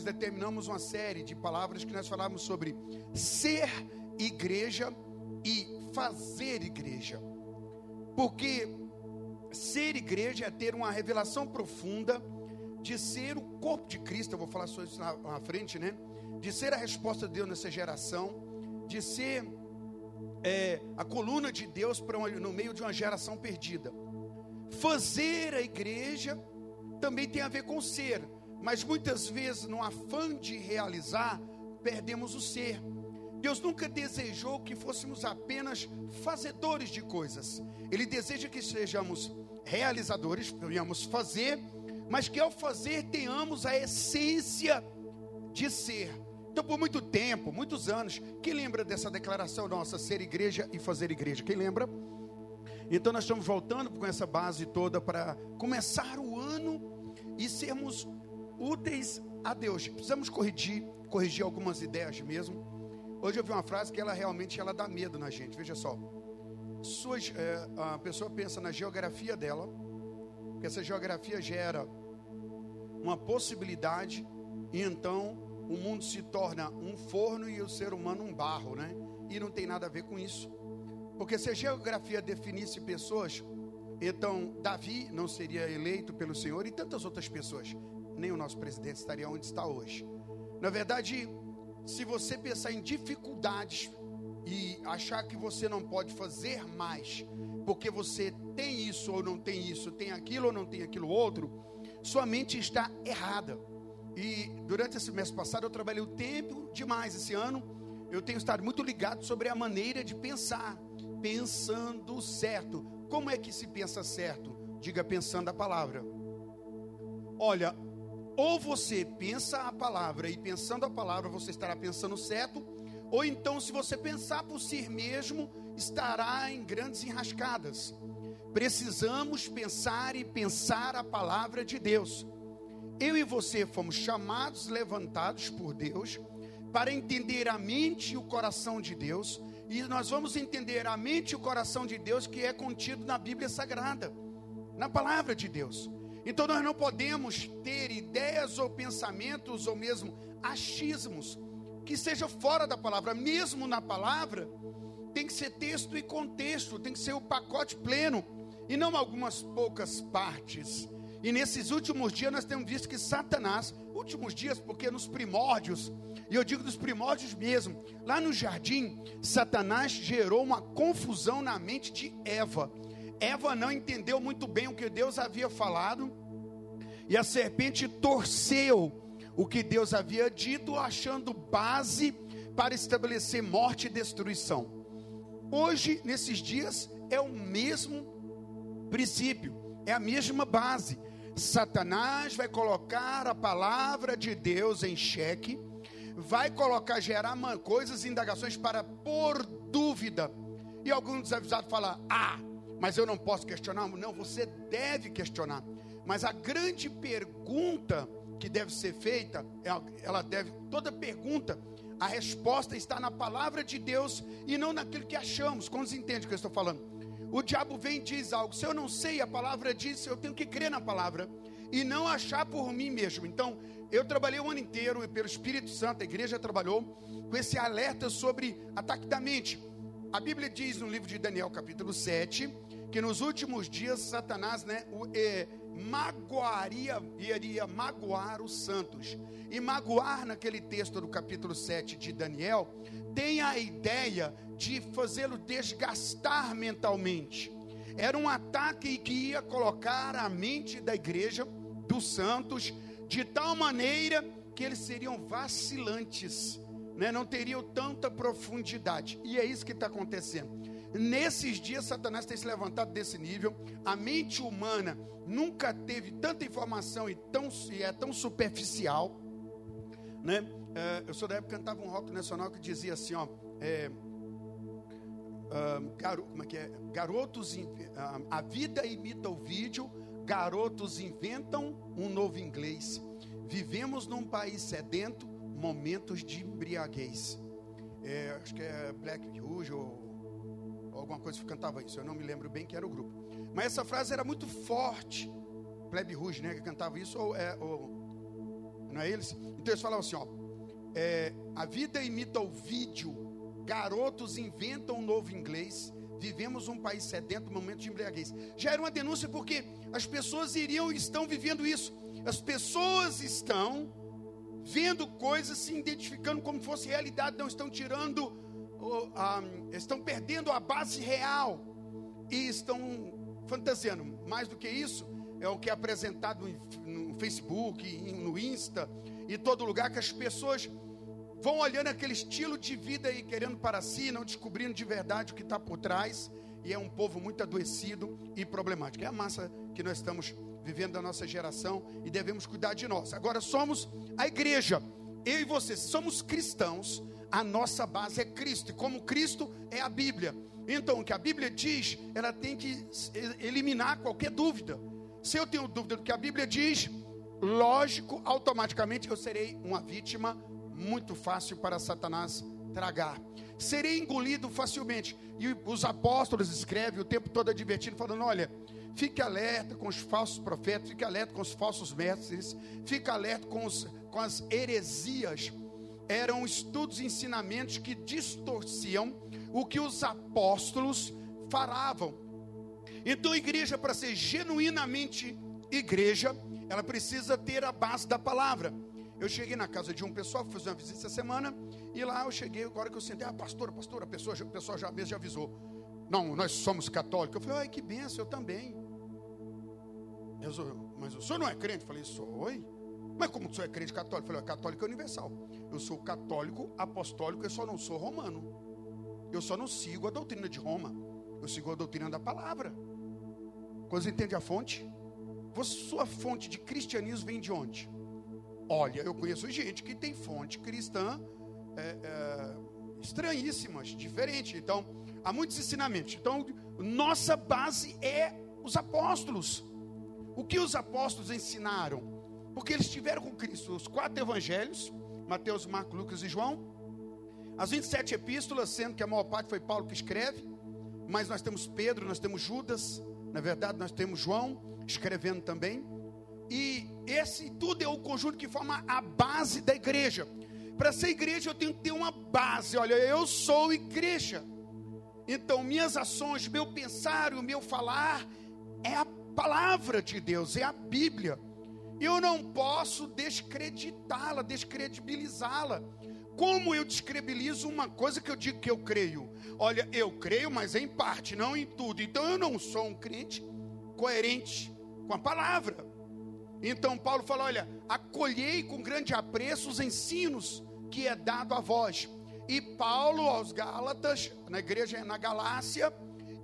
nós determinamos uma série de palavras que nós falávamos sobre ser igreja e fazer igreja. Porque ser igreja é ter uma revelação profunda de ser o corpo de Cristo, eu vou falar sobre isso na, na frente, né? De ser a resposta de Deus nessa geração, de ser é, a coluna de Deus para no meio de uma geração perdida. Fazer a igreja também tem a ver com ser, mas muitas vezes, no afã de realizar, perdemos o ser. Deus nunca desejou que fôssemos apenas fazedores de coisas. Ele deseja que sejamos realizadores, venhamos fazer, mas que ao fazer tenhamos a essência de ser. Então, por muito tempo, muitos anos, quem lembra dessa declaração nossa, ser igreja e fazer igreja? Quem lembra? Então, nós estamos voltando com essa base toda para começar o ano e sermos úteis a Deus. Precisamos corrigir, corrigir algumas ideias mesmo. Hoje eu vi uma frase que ela realmente ela dá medo na gente. Veja só. Suas, é, a pessoa pensa na geografia dela, que essa geografia gera uma possibilidade, e então o mundo se torna um forno e o ser humano um barro, né? E não tem nada a ver com isso. Porque se a geografia definisse pessoas, então Davi não seria eleito pelo Senhor e tantas outras pessoas. Nem o nosso presidente estaria onde está hoje. Na verdade, se você pensar em dificuldades e achar que você não pode fazer mais, porque você tem isso ou não tem isso, tem aquilo ou não tem aquilo outro, sua mente está errada. E durante esse mês passado eu trabalhei o tempo demais esse ano. Eu tenho estado muito ligado sobre a maneira de pensar, pensando certo. Como é que se pensa certo? Diga pensando a palavra. Olha, ou você pensa a palavra e pensando a palavra você estará pensando certo, ou então se você pensar por si mesmo, estará em grandes enrascadas. Precisamos pensar e pensar a palavra de Deus. Eu e você fomos chamados, levantados por Deus, para entender a mente e o coração de Deus, e nós vamos entender a mente e o coração de Deus que é contido na Bíblia Sagrada, na palavra de Deus. Então nós não podemos ter ideias ou pensamentos ou mesmo achismos que seja fora da palavra, mesmo na palavra, tem que ser texto e contexto, tem que ser o pacote pleno e não algumas poucas partes. E nesses últimos dias nós temos visto que Satanás, últimos dias, porque nos primórdios, e eu digo dos primórdios mesmo, lá no jardim, Satanás gerou uma confusão na mente de Eva. Eva não entendeu muito bem o que Deus havia falado, e a serpente torceu o que Deus havia dito, achando base para estabelecer morte e destruição. Hoje, nesses dias, é o mesmo princípio, é a mesma base. Satanás vai colocar a palavra de Deus em xeque, vai colocar, gerar coisas, indagações para pôr dúvida. E alguns desavisados falam: Ah, mas eu não posso questionar. Não, você deve questionar. Mas a grande pergunta que deve ser feita, é ela deve, toda pergunta, a resposta está na palavra de Deus e não naquilo que achamos. Quando entende o que eu estou falando? O diabo vem e diz algo. Se eu não sei, a palavra diz, eu tenho que crer na palavra e não achar por mim mesmo. Então, eu trabalhei o ano inteiro, e pelo Espírito Santo, a igreja trabalhou com esse alerta sobre ataque da mente. A Bíblia diz no livro de Daniel, capítulo 7, que nos últimos dias Satanás né, o, é, magoaria, iria magoar os santos. E magoar, naquele texto do capítulo 7 de Daniel, tem a ideia de fazê-lo desgastar mentalmente. Era um ataque que ia colocar a mente da igreja, dos santos, de tal maneira que eles seriam vacilantes, né? não teriam tanta profundidade. E é isso que está acontecendo. Nesses dias, Satanás tem se levantado desse nível. A mente humana nunca teve tanta informação e, tão, e é tão superficial. Né? É, eu sou da época que cantava um rock nacional que dizia assim: ó, é, garo, como é que é? Garotos, a vida imita o vídeo, garotos inventam um novo inglês. Vivemos num país sedento, momentos de embriaguez. É, acho que é Black Rouge ou alguma coisa que cantava isso, eu não me lembro bem que era o grupo. Mas essa frase era muito forte. Plebe Rouge, né, que cantava isso, ou, é, ou não é eles? Então eles falavam assim: ó, é, a vida imita o vídeo, garotos inventam um novo inglês, vivemos um país sedento, momento de embriaguez. Já era uma denúncia porque as pessoas iriam e estão vivendo isso. As pessoas estão vendo coisas, se identificando como fosse realidade, não estão tirando, estão perdendo a base real e estão fantasiando. Mais do que isso, é o que é apresentado no Facebook, no Insta e todo lugar que as pessoas vão olhando aquele estilo de vida e querendo para si, não descobrindo de verdade o que está por trás. E é um povo muito adoecido e problemático. É a massa que nós estamos vivendo da nossa geração e devemos cuidar de nós. Agora somos a igreja. Eu e você somos cristãos. A nossa base é Cristo. E como Cristo é a Bíblia. Então, o que a Bíblia diz, ela tem que eliminar qualquer dúvida. Se eu tenho dúvida do que a Bíblia diz, lógico, automaticamente eu serei uma vítima muito fácil para Satanás tragar. Serei engolido facilmente. E os apóstolos escrevem o tempo todo advertindo, falando: olha, fique alerta com os falsos profetas, fique alerta com os falsos mestres, fique alerta com, os, com as heresias. Eram estudos e ensinamentos que distorciam o que os apóstolos falavam. Então, a igreja, para ser genuinamente igreja, ela precisa ter a base da palavra. Eu cheguei na casa de um pessoal, fazer uma visita essa semana, e lá eu cheguei, agora que eu sentei, ah, pastora, pastora, a pessoa, a pessoa já mesmo já avisou. Não, nós somos católicos. Eu falei, ai, que benção, eu também. Eu mas o senhor não é crente? Eu falei, sou. Oi? Mas como o senhor é crente católico? Eu falei, católico é universal. Eu sou católico, apostólico, eu só não sou romano. Eu só não sigo a doutrina de Roma. Eu sigo a doutrina da palavra. Quando você entende a fonte? Sua fonte de cristianismo vem de onde? Olha, eu conheço gente que tem fonte cristã é, é, estranhíssimas, diferente. Então, há muitos ensinamentos. Então, nossa base é os apóstolos. O que os apóstolos ensinaram? Porque eles tiveram com Cristo os quatro evangelhos: Mateus, Marcos, Lucas e João. As 27 epístolas, sendo que a maior parte foi Paulo que escreve. Mas nós temos Pedro, nós temos Judas. Na verdade, nós temos João escrevendo também. E esse tudo é o conjunto que forma a base da igreja. Para ser igreja, eu tenho que ter uma base. Olha, eu sou igreja. Então, minhas ações, meu pensar, o meu falar é a palavra de Deus, é a Bíblia. Eu não posso descreditá-la, descredibilizá-la. Como eu descredibilizo uma coisa que eu digo que eu creio? Olha, eu creio, mas em parte, não em tudo. Então eu não sou um crente coerente com a palavra. Então Paulo fala: olha, acolhei com grande apreço os ensinos que é dado a vós. E Paulo aos Gálatas, na igreja na Galácia,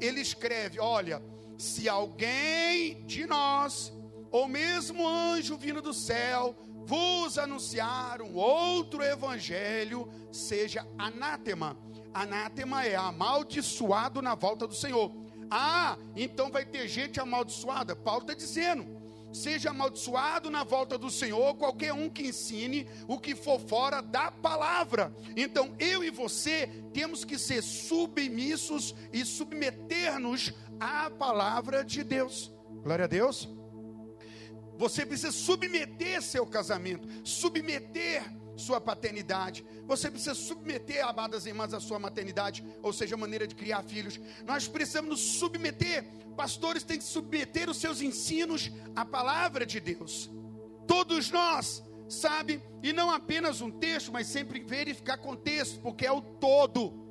ele escreve: olha, se alguém de nós, ou mesmo anjo vindo do céu, vos anunciar um outro evangelho, seja anátema. Anátema é amaldiçoado na volta do Senhor. Ah, então vai ter gente amaldiçoada. Paulo está dizendo seja amaldiçoado na volta do Senhor qualquer um que ensine o que for fora da palavra. Então eu e você temos que ser submissos e submeter-nos à palavra de Deus. Glória a Deus. Você precisa submeter seu casamento, submeter sua paternidade. Você precisa submeter, amadas irmãs, a sua maternidade, ou seja, a maneira de criar filhos. Nós precisamos nos submeter. Pastores têm que submeter os seus ensinos à palavra de Deus. Todos nós, sabe? E não apenas um texto, mas sempre verificar contexto, porque é o todo.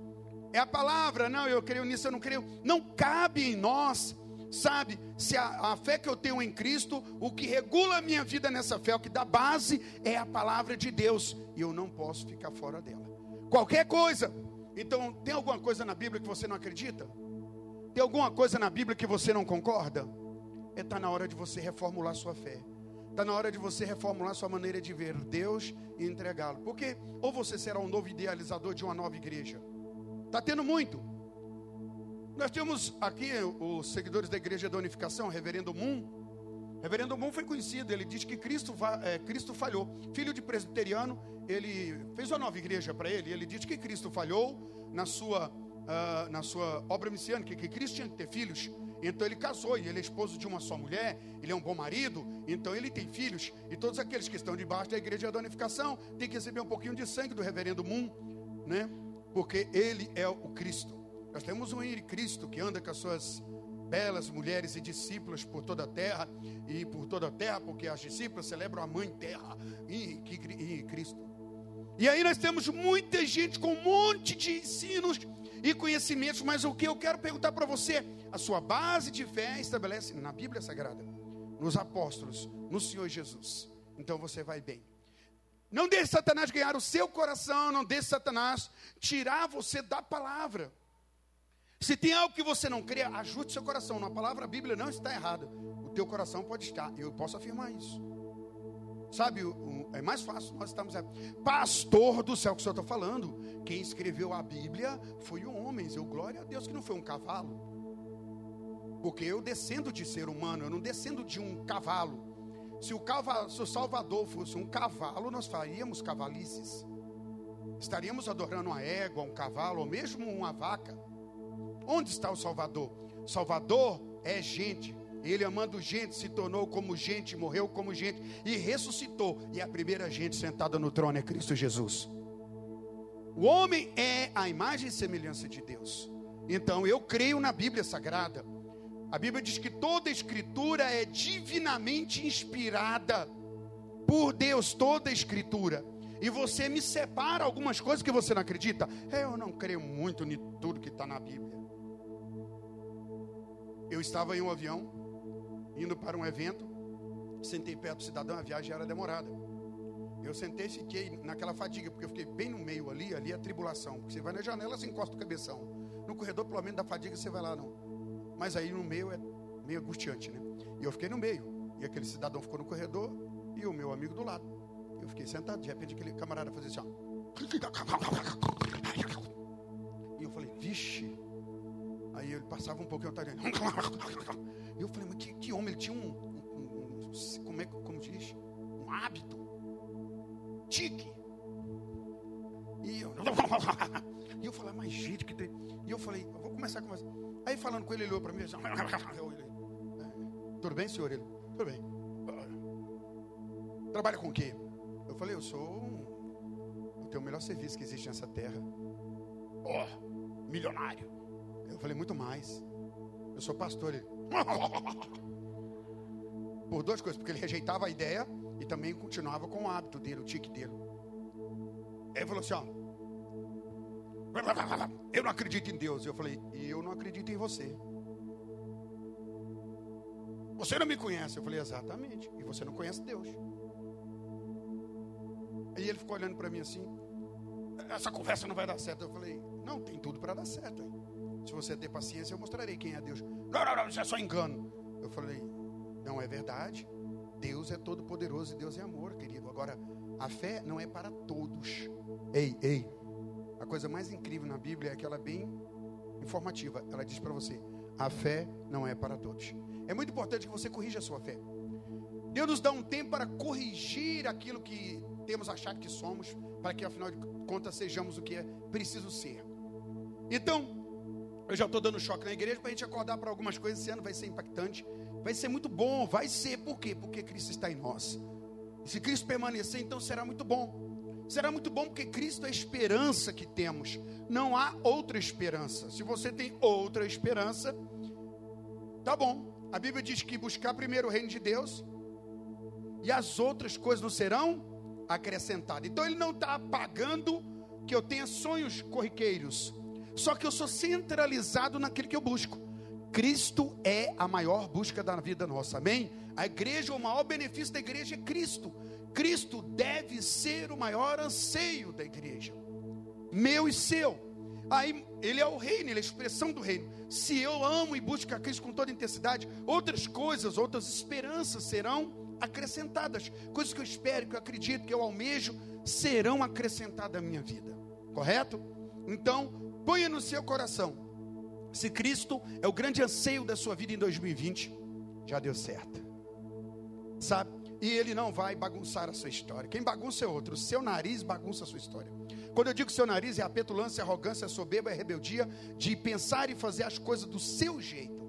É a palavra, não, eu creio nisso, eu não creio. Não cabe em nós sabe, se a, a, fé que eu tenho em Cristo, o que regula a minha vida nessa fé, o que dá base é a palavra de Deus, e eu não posso ficar fora dela. Qualquer coisa. Então, tem alguma coisa na Bíblia que você não acredita? Tem alguma coisa na Bíblia que você não concorda? Está é, tá na hora de você reformular sua fé. Está na hora de você reformular sua maneira de ver Deus e entregá-lo. Porque ou você será um novo idealizador de uma nova igreja. Está tendo muito. Nós temos aqui os seguidores da Igreja da Unificação, Reverendo Moon. Reverendo Moon foi conhecido, ele diz que Cristo, é, Cristo falhou. Filho de presbiteriano, ele fez uma nova igreja para ele. Ele diz que Cristo falhou na sua, uh, na sua obra messiânica, que Cristo tinha que ter filhos. Então ele casou e ele é esposo de uma só mulher, ele é um bom marido, então ele tem filhos. E todos aqueles que estão debaixo da igreja da unificação têm que receber um pouquinho de sangue do reverendo Moon, né? Porque ele é o Cristo. Nós temos um Cristo que anda com as suas belas mulheres e discípulas por toda a terra e por toda a terra, porque as discípulas celebram a mãe terra e, e, e Cristo. E aí nós temos muita gente com um monte de ensinos e conhecimentos, mas o que eu quero perguntar para você, a sua base de fé estabelece na Bíblia Sagrada, nos apóstolos, no Senhor Jesus. Então você vai bem. Não deixe Satanás ganhar o seu coração, não deixe Satanás tirar você da palavra. Se tem algo que você não crê, ajude seu coração. Na palavra Bíblia não está errada. O teu coração pode estar. Eu posso afirmar isso. Sabe, é mais fácil nós estamos. Pastor do céu que o senhor está falando. Quem escreveu a Bíblia foi o homem. Eu, glória a Deus que não foi um cavalo. Porque eu descendo de ser humano, eu não descendo de um cavalo. Se o, cavalo, se o Salvador fosse um cavalo, nós faríamos cavalices. Estaríamos adorando uma égua, um cavalo, ou mesmo uma vaca. Onde está o Salvador? Salvador é gente. Ele, amando gente, se tornou como gente, morreu como gente e ressuscitou. E a primeira gente sentada no trono é Cristo Jesus. O homem é a imagem e semelhança de Deus. Então eu creio na Bíblia Sagrada. A Bíblia diz que toda escritura é divinamente inspirada por Deus, toda escritura. E você me separa algumas coisas que você não acredita. Eu não creio muito em tudo que está na Bíblia. Eu estava em um avião indo para um evento, sentei perto do cidadão, a viagem era demorada. Eu sentei e fiquei naquela fadiga, porque eu fiquei bem no meio ali, ali é a tribulação. Porque você vai na janela, você encosta o cabeção. No corredor, pelo menos da fadiga, você vai lá, não. Mas aí no meio é meio angustiante, né? E eu fiquei no meio. E aquele cidadão ficou no corredor e o meu amigo do lado. Eu fiquei sentado, de repente aquele camarada fazia assim, ó. E eu falei, vixe. Aí ele passava um pouquinho, eu estava eu falei, mas que, que homem, ele tinha um, um, um, como é como diz? Um hábito. Tique. E eu, e eu falei, mas gente, que tem. E eu falei, eu vou começar a conversar. Aí falando com ele, ele olhou para mim e disse, é, tudo bem, senhor? Ele, tudo bem. Trabalha com o quê? Eu falei, eu sou um, o melhor serviço que existe nessa terra. Oh, milionário. Eu falei, muito mais. Eu sou pastor. Ele, Por duas coisas, porque ele rejeitava a ideia e também continuava com o hábito dele, o tique dele. Ele falou assim: ó, eu não acredito em Deus. Eu falei, e eu não acredito em você. Você não me conhece. Eu falei, exatamente. E você não conhece Deus. E ele ficou olhando para mim assim. Essa conversa não vai dar certo. Eu falei, não, tem tudo para dar certo. Hein? Se você ter paciência, eu mostrarei quem é Deus. Não, não, não, isso é só engano. Eu falei, não é verdade. Deus é todo poderoso e Deus é amor, querido. Agora, a fé não é para todos. Ei, ei. A coisa mais incrível na Bíblia é que ela é bem informativa. Ela diz para você: a fé não é para todos. É muito importante que você corrija a sua fé. Deus nos dá um tempo para corrigir aquilo que temos achado que somos, para que afinal de contas sejamos o que é preciso ser. Então, eu já estou dando choque na igreja para a gente acordar para algumas coisas. Esse ano vai ser impactante. Vai ser muito bom. Vai ser. Por quê? Porque Cristo está em nós. E se Cristo permanecer, então será muito bom. Será muito bom porque Cristo é a esperança que temos. Não há outra esperança. Se você tem outra esperança, tá bom. A Bíblia diz que buscar primeiro o reino de Deus e as outras coisas não serão acrescentadas. Então ele não está apagando que eu tenha sonhos corriqueiros só que eu sou centralizado naquilo que eu busco. Cristo é a maior busca da vida nossa, amém? A igreja, o maior benefício da igreja é Cristo. Cristo deve ser o maior anseio da igreja, meu e seu. Aí ele é o reino, ele é a expressão do reino. Se eu amo e busco a Cristo com toda intensidade, outras coisas, outras esperanças serão acrescentadas. Coisas que eu espero, que eu acredito, que eu almejo, serão acrescentadas à minha vida. Correto? Então, Ponha no seu coração. Se Cristo é o grande anseio da sua vida em 2020, já deu certo. Sabe? E ele não vai bagunçar a sua história. Quem bagunça é outro. O seu nariz bagunça a sua história. Quando eu digo seu nariz, é a petulância, a arrogância, a soberba, a rebeldia de pensar e fazer as coisas do seu jeito.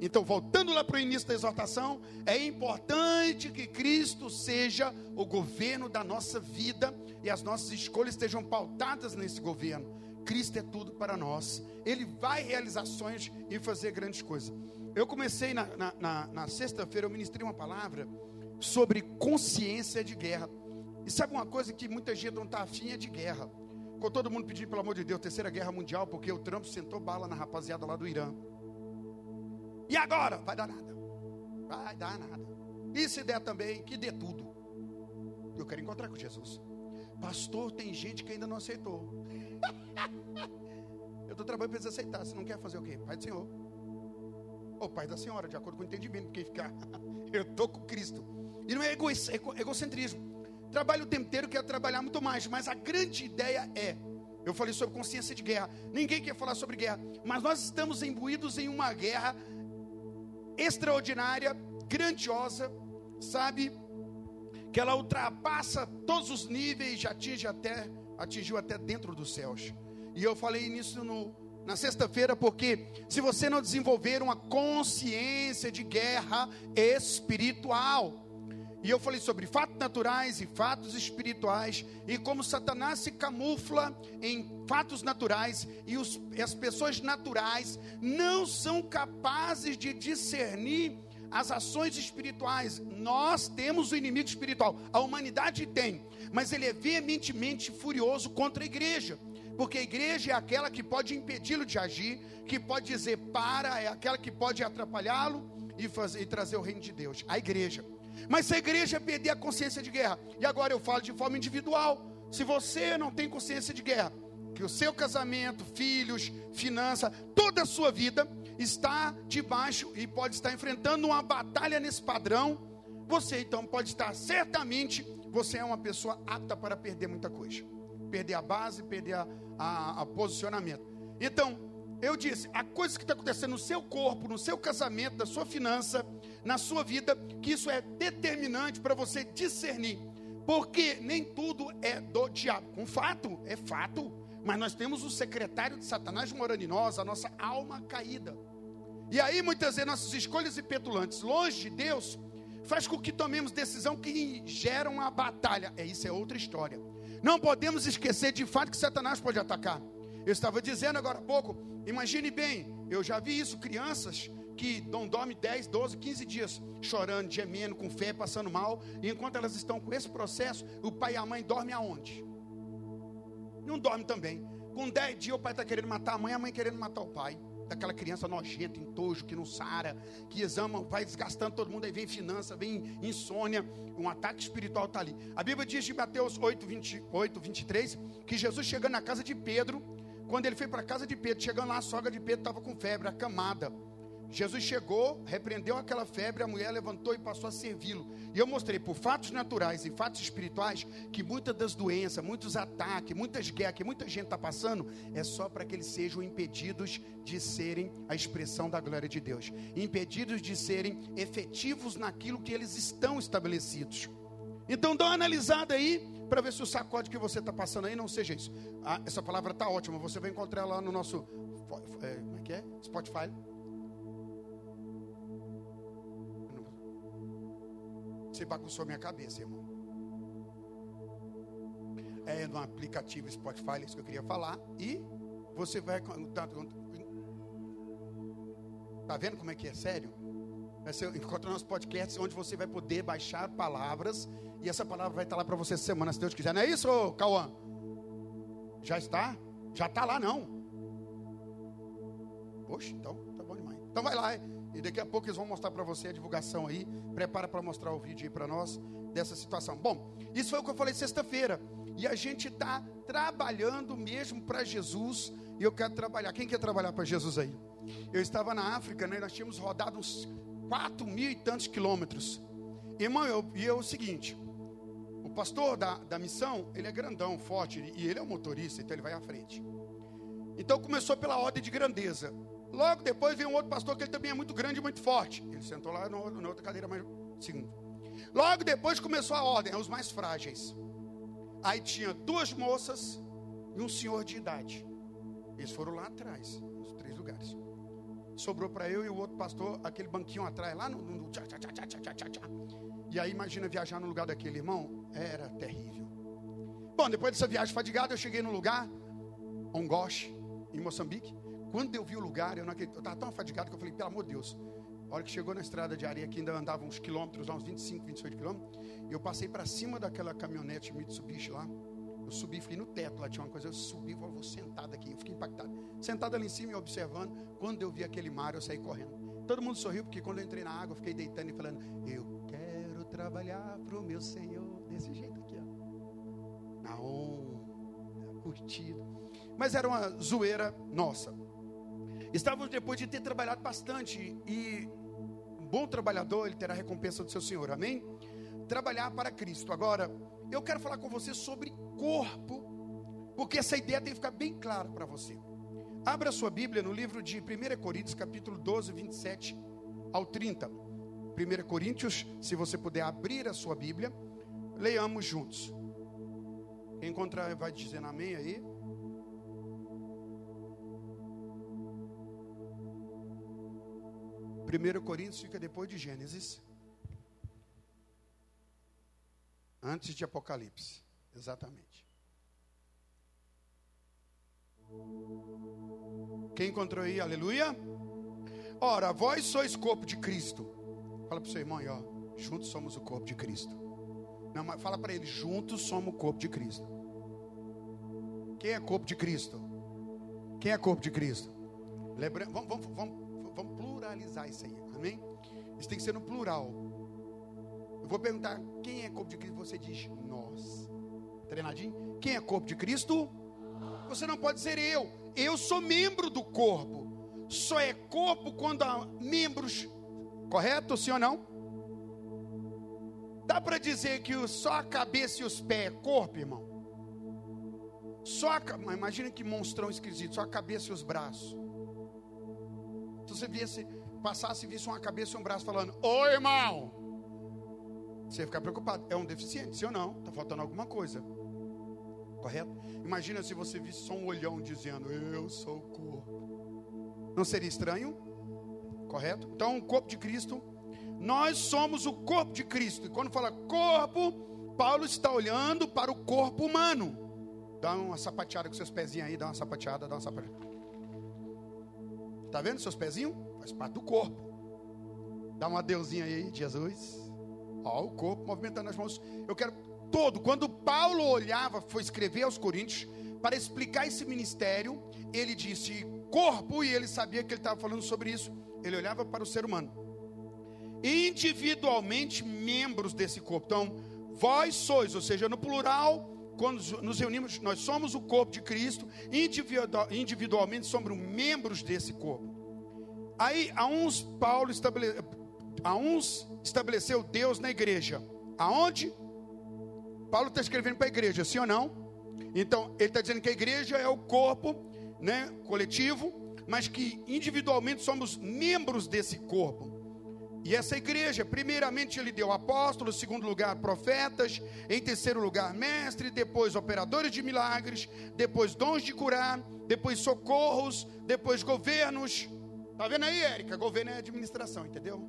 Então, voltando lá para o início da exortação, é importante que Cristo seja o governo da nossa vida e as nossas escolhas estejam pautadas nesse governo. Cristo é tudo para nós. Ele vai realizar sonhos e fazer grandes coisas. Eu comecei na, na, na, na sexta-feira, eu ministrei uma palavra sobre consciência de guerra. E sabe uma coisa que muita gente não está afim é de guerra. Com todo mundo pedindo, pelo amor de Deus, terceira guerra mundial, porque o Trump sentou bala na rapaziada lá do Irã. E agora? Vai dar nada. Vai dar nada. E se der também, que dê tudo. Eu quero encontrar com Jesus. Pastor, tem gente que ainda não aceitou. Eu estou trabalhando para eles aceitar. Se não quer fazer o quê? Pai do Senhor. Ou Pai da Senhora, de acordo com o entendimento. Porque ficar. Eu estou com Cristo. E não é ego, egocentrismo. Trabalho o tempo inteiro, quero trabalhar muito mais. Mas a grande ideia é. Eu falei sobre consciência de guerra. Ninguém quer falar sobre guerra. Mas nós estamos imbuídos em uma guerra extraordinária, grandiosa, sabe? Que ela ultrapassa todos os níveis, já atinge até, atingiu até dentro dos céus. E eu falei nisso no, na sexta-feira, porque se você não desenvolver uma consciência de guerra espiritual, e eu falei sobre fatos naturais e fatos espirituais, e como Satanás se camufla em fatos naturais, e, os, e as pessoas naturais não são capazes de discernir as ações espirituais. Nós temos o inimigo espiritual, a humanidade tem, mas ele é veementemente furioso contra a igreja. Porque a igreja é aquela que pode impedi-lo de agir, que pode dizer para, é aquela que pode atrapalhá-lo e, e trazer o reino de Deus. A igreja. Mas se a igreja perder a consciência de guerra, e agora eu falo de forma individual, se você não tem consciência de guerra, que o seu casamento, filhos, finança, toda a sua vida está debaixo e pode estar enfrentando uma batalha nesse padrão, você então pode estar certamente, você é uma pessoa apta para perder muita coisa. Perder a base, perder a, a, a posicionamento. Então, eu disse, a coisa que está acontecendo no seu corpo, no seu casamento, na sua finança, na sua vida, que isso é determinante para você discernir. Porque nem tudo é do diabo. Um fato, é fato. Mas nós temos o secretário de Satanás morando em nós, a nossa alma caída. E aí, muitas vezes, nossas escolhas petulantes, longe de Deus, faz com que tomemos decisão que geram uma batalha. É isso, é outra história. Não podemos esquecer de fato que Satanás pode atacar. Eu estava dizendo agora há pouco, imagine bem, eu já vi isso, crianças que não dormem 10, 12, 15 dias chorando, gemendo, com fé, passando mal, e enquanto elas estão com esse processo, o pai e a mãe dormem aonde? Não dorme também. Com 10 dias o pai está querendo matar a mãe, a mãe querendo matar o pai. Daquela criança nojenta, entojo, que não sara, que exama, vai desgastando todo mundo, aí vem finança, vem insônia, um ataque espiritual está ali. A Bíblia diz em Mateus 8, 28, 23, que Jesus chegando na casa de Pedro, quando ele foi para a casa de Pedro, chegando lá, a sogra de Pedro estava com febre, acamada. Jesus chegou, repreendeu aquela febre, a mulher levantou e passou a servi-lo. E eu mostrei por fatos naturais e fatos espirituais que muitas das doenças, muitos ataques, muitas guerras que muita gente está passando, é só para que eles sejam impedidos de serem a expressão da glória de Deus, impedidos de serem efetivos naquilo que eles estão estabelecidos. Então dá uma analisada aí para ver se o sacode que você está passando aí não seja isso. Ah, essa palavra está ótima, você vai encontrar lá no nosso é, como é que é? Spotify. Você bagunçou minha cabeça, irmão. É no aplicativo Spotify, é isso que eu queria falar. E você vai. Tá, tá vendo como é que é sério? Você encontra nossos podcasts onde você vai poder baixar palavras e essa palavra vai estar lá para você essa semana, se Deus quiser. Não é isso, Cauã? Já está? Já está lá, não? Poxa, então tá bom demais. Então vai lá. E daqui a pouco eles vão mostrar para você a divulgação aí. Prepara para mostrar o vídeo aí para nós dessa situação. Bom, isso foi o que eu falei sexta-feira. E a gente está trabalhando mesmo para Jesus. E eu quero trabalhar. Quem quer trabalhar para Jesus aí? Eu estava na África, né? Nós tínhamos rodado uns quatro mil e tantos quilômetros. Irmão, eu, e é o seguinte: o pastor da, da missão, ele é grandão, forte, e ele é o motorista, então ele vai à frente. Então começou pela ordem de grandeza. Logo depois veio um outro pastor que ele também é muito grande e muito forte. Ele sentou lá na outra cadeira mais segundo. Logo depois começou a ordem, os mais frágeis. Aí tinha duas moças e um senhor de idade. Eles foram lá atrás, nos três lugares. sobrou para eu e o outro pastor aquele banquinho atrás, lá no. no tchá, tchá, tchá. E aí, imagina viajar no lugar daquele irmão, era terrível. Bom, depois dessa viagem fadigada, eu cheguei no lugar, Ongosh, em Moçambique. Quando eu vi o lugar, eu estava tão fadigado que eu falei, pelo amor de Deus. A hora que chegou na estrada de areia, que ainda andava uns quilômetros, uns 25, 28 quilômetros, eu passei para cima daquela caminhonete Mitsubishi lá. Eu subi, fiquei no teto, lá tinha uma coisa, eu subi, eu vou sentado aqui, eu fiquei impactado. Sentado ali em cima e observando, quando eu vi aquele mar, eu saí correndo. Todo mundo sorriu, porque quando eu entrei na água, eu fiquei deitando e falando, eu quero trabalhar para o meu Senhor, desse jeito aqui, ó. Na onda, curtido. Mas era uma zoeira nossa. Estávamos depois de ter trabalhado bastante e um bom trabalhador, ele terá a recompensa do seu Senhor, amém? Trabalhar para Cristo. Agora, eu quero falar com você sobre corpo, porque essa ideia tem que ficar bem clara para você. Abra sua Bíblia no livro de 1 Coríntios, capítulo 12, 27 ao 30. 1 Coríntios, se você puder abrir a sua Bíblia, leiamos juntos. Quem encontrar vai dizendo amém aí. Primeiro Coríntios fica depois de Gênesis. Antes de Apocalipse. Exatamente. Quem encontrou aí? Aleluia. Ora, vós sois corpo de Cristo. Fala para o seu irmão aí, ó. Juntos somos o corpo de Cristo. Não, mas fala para ele, juntos somos o corpo de Cristo. Quem é corpo de Cristo? Quem é corpo de Cristo? Lembra, vamos, vamos, vamos, vamos pluralizar isso aí, amém? Isso tem que ser no plural. Eu vou perguntar quem é corpo de Cristo, você diz nós. Treinadinho? Quem é corpo de Cristo? Você não pode ser eu. Eu sou membro do corpo. Só é corpo quando há membros. Correto, sim ou não? Dá para dizer que só a cabeça e os pés é corpo, irmão? Só a, imagina que monstrão esquisito, só a cabeça e os braços. Se você viesse, passasse e visse uma cabeça e um braço falando, ô irmão, você ia ficar preocupado. É um deficiente, sim ou não? Está faltando alguma coisa. Correto? Imagina se você visse só um olhão dizendo, eu sou o corpo. Não seria estranho? Correto? Então, o corpo de Cristo, nós somos o corpo de Cristo. E quando fala corpo, Paulo está olhando para o corpo humano. Dá uma sapateada com seus pezinhos aí, dá uma sapateada, dá uma sapateada. Está vendo seus pezinhos? Faz parte do corpo. Dá uma deusinha aí, Jesus. Ó, o corpo movimentando as mãos. Eu quero todo. Quando Paulo olhava, foi escrever aos Coríntios, para explicar esse ministério, ele disse corpo, e ele sabia que ele estava falando sobre isso. Ele olhava para o ser humano. Individualmente, membros desse corpo. Então, vós sois, ou seja, no plural, quando nos reunimos, nós somos o corpo de Cristo, individualmente somos membros desse corpo. Aí, a uns Paulo estabele, a uns estabeleceu Deus na igreja. Aonde? Paulo está escrevendo para a igreja, sim ou não? Então, ele está dizendo que a igreja é o corpo né, coletivo, mas que individualmente somos membros desse corpo. E essa igreja, primeiramente ele deu apóstolos, segundo lugar profetas, em terceiro lugar mestre, depois operadores de milagres, depois dons de curar, depois socorros, depois governos. Tá vendo aí, Érica? Governo é administração, entendeu?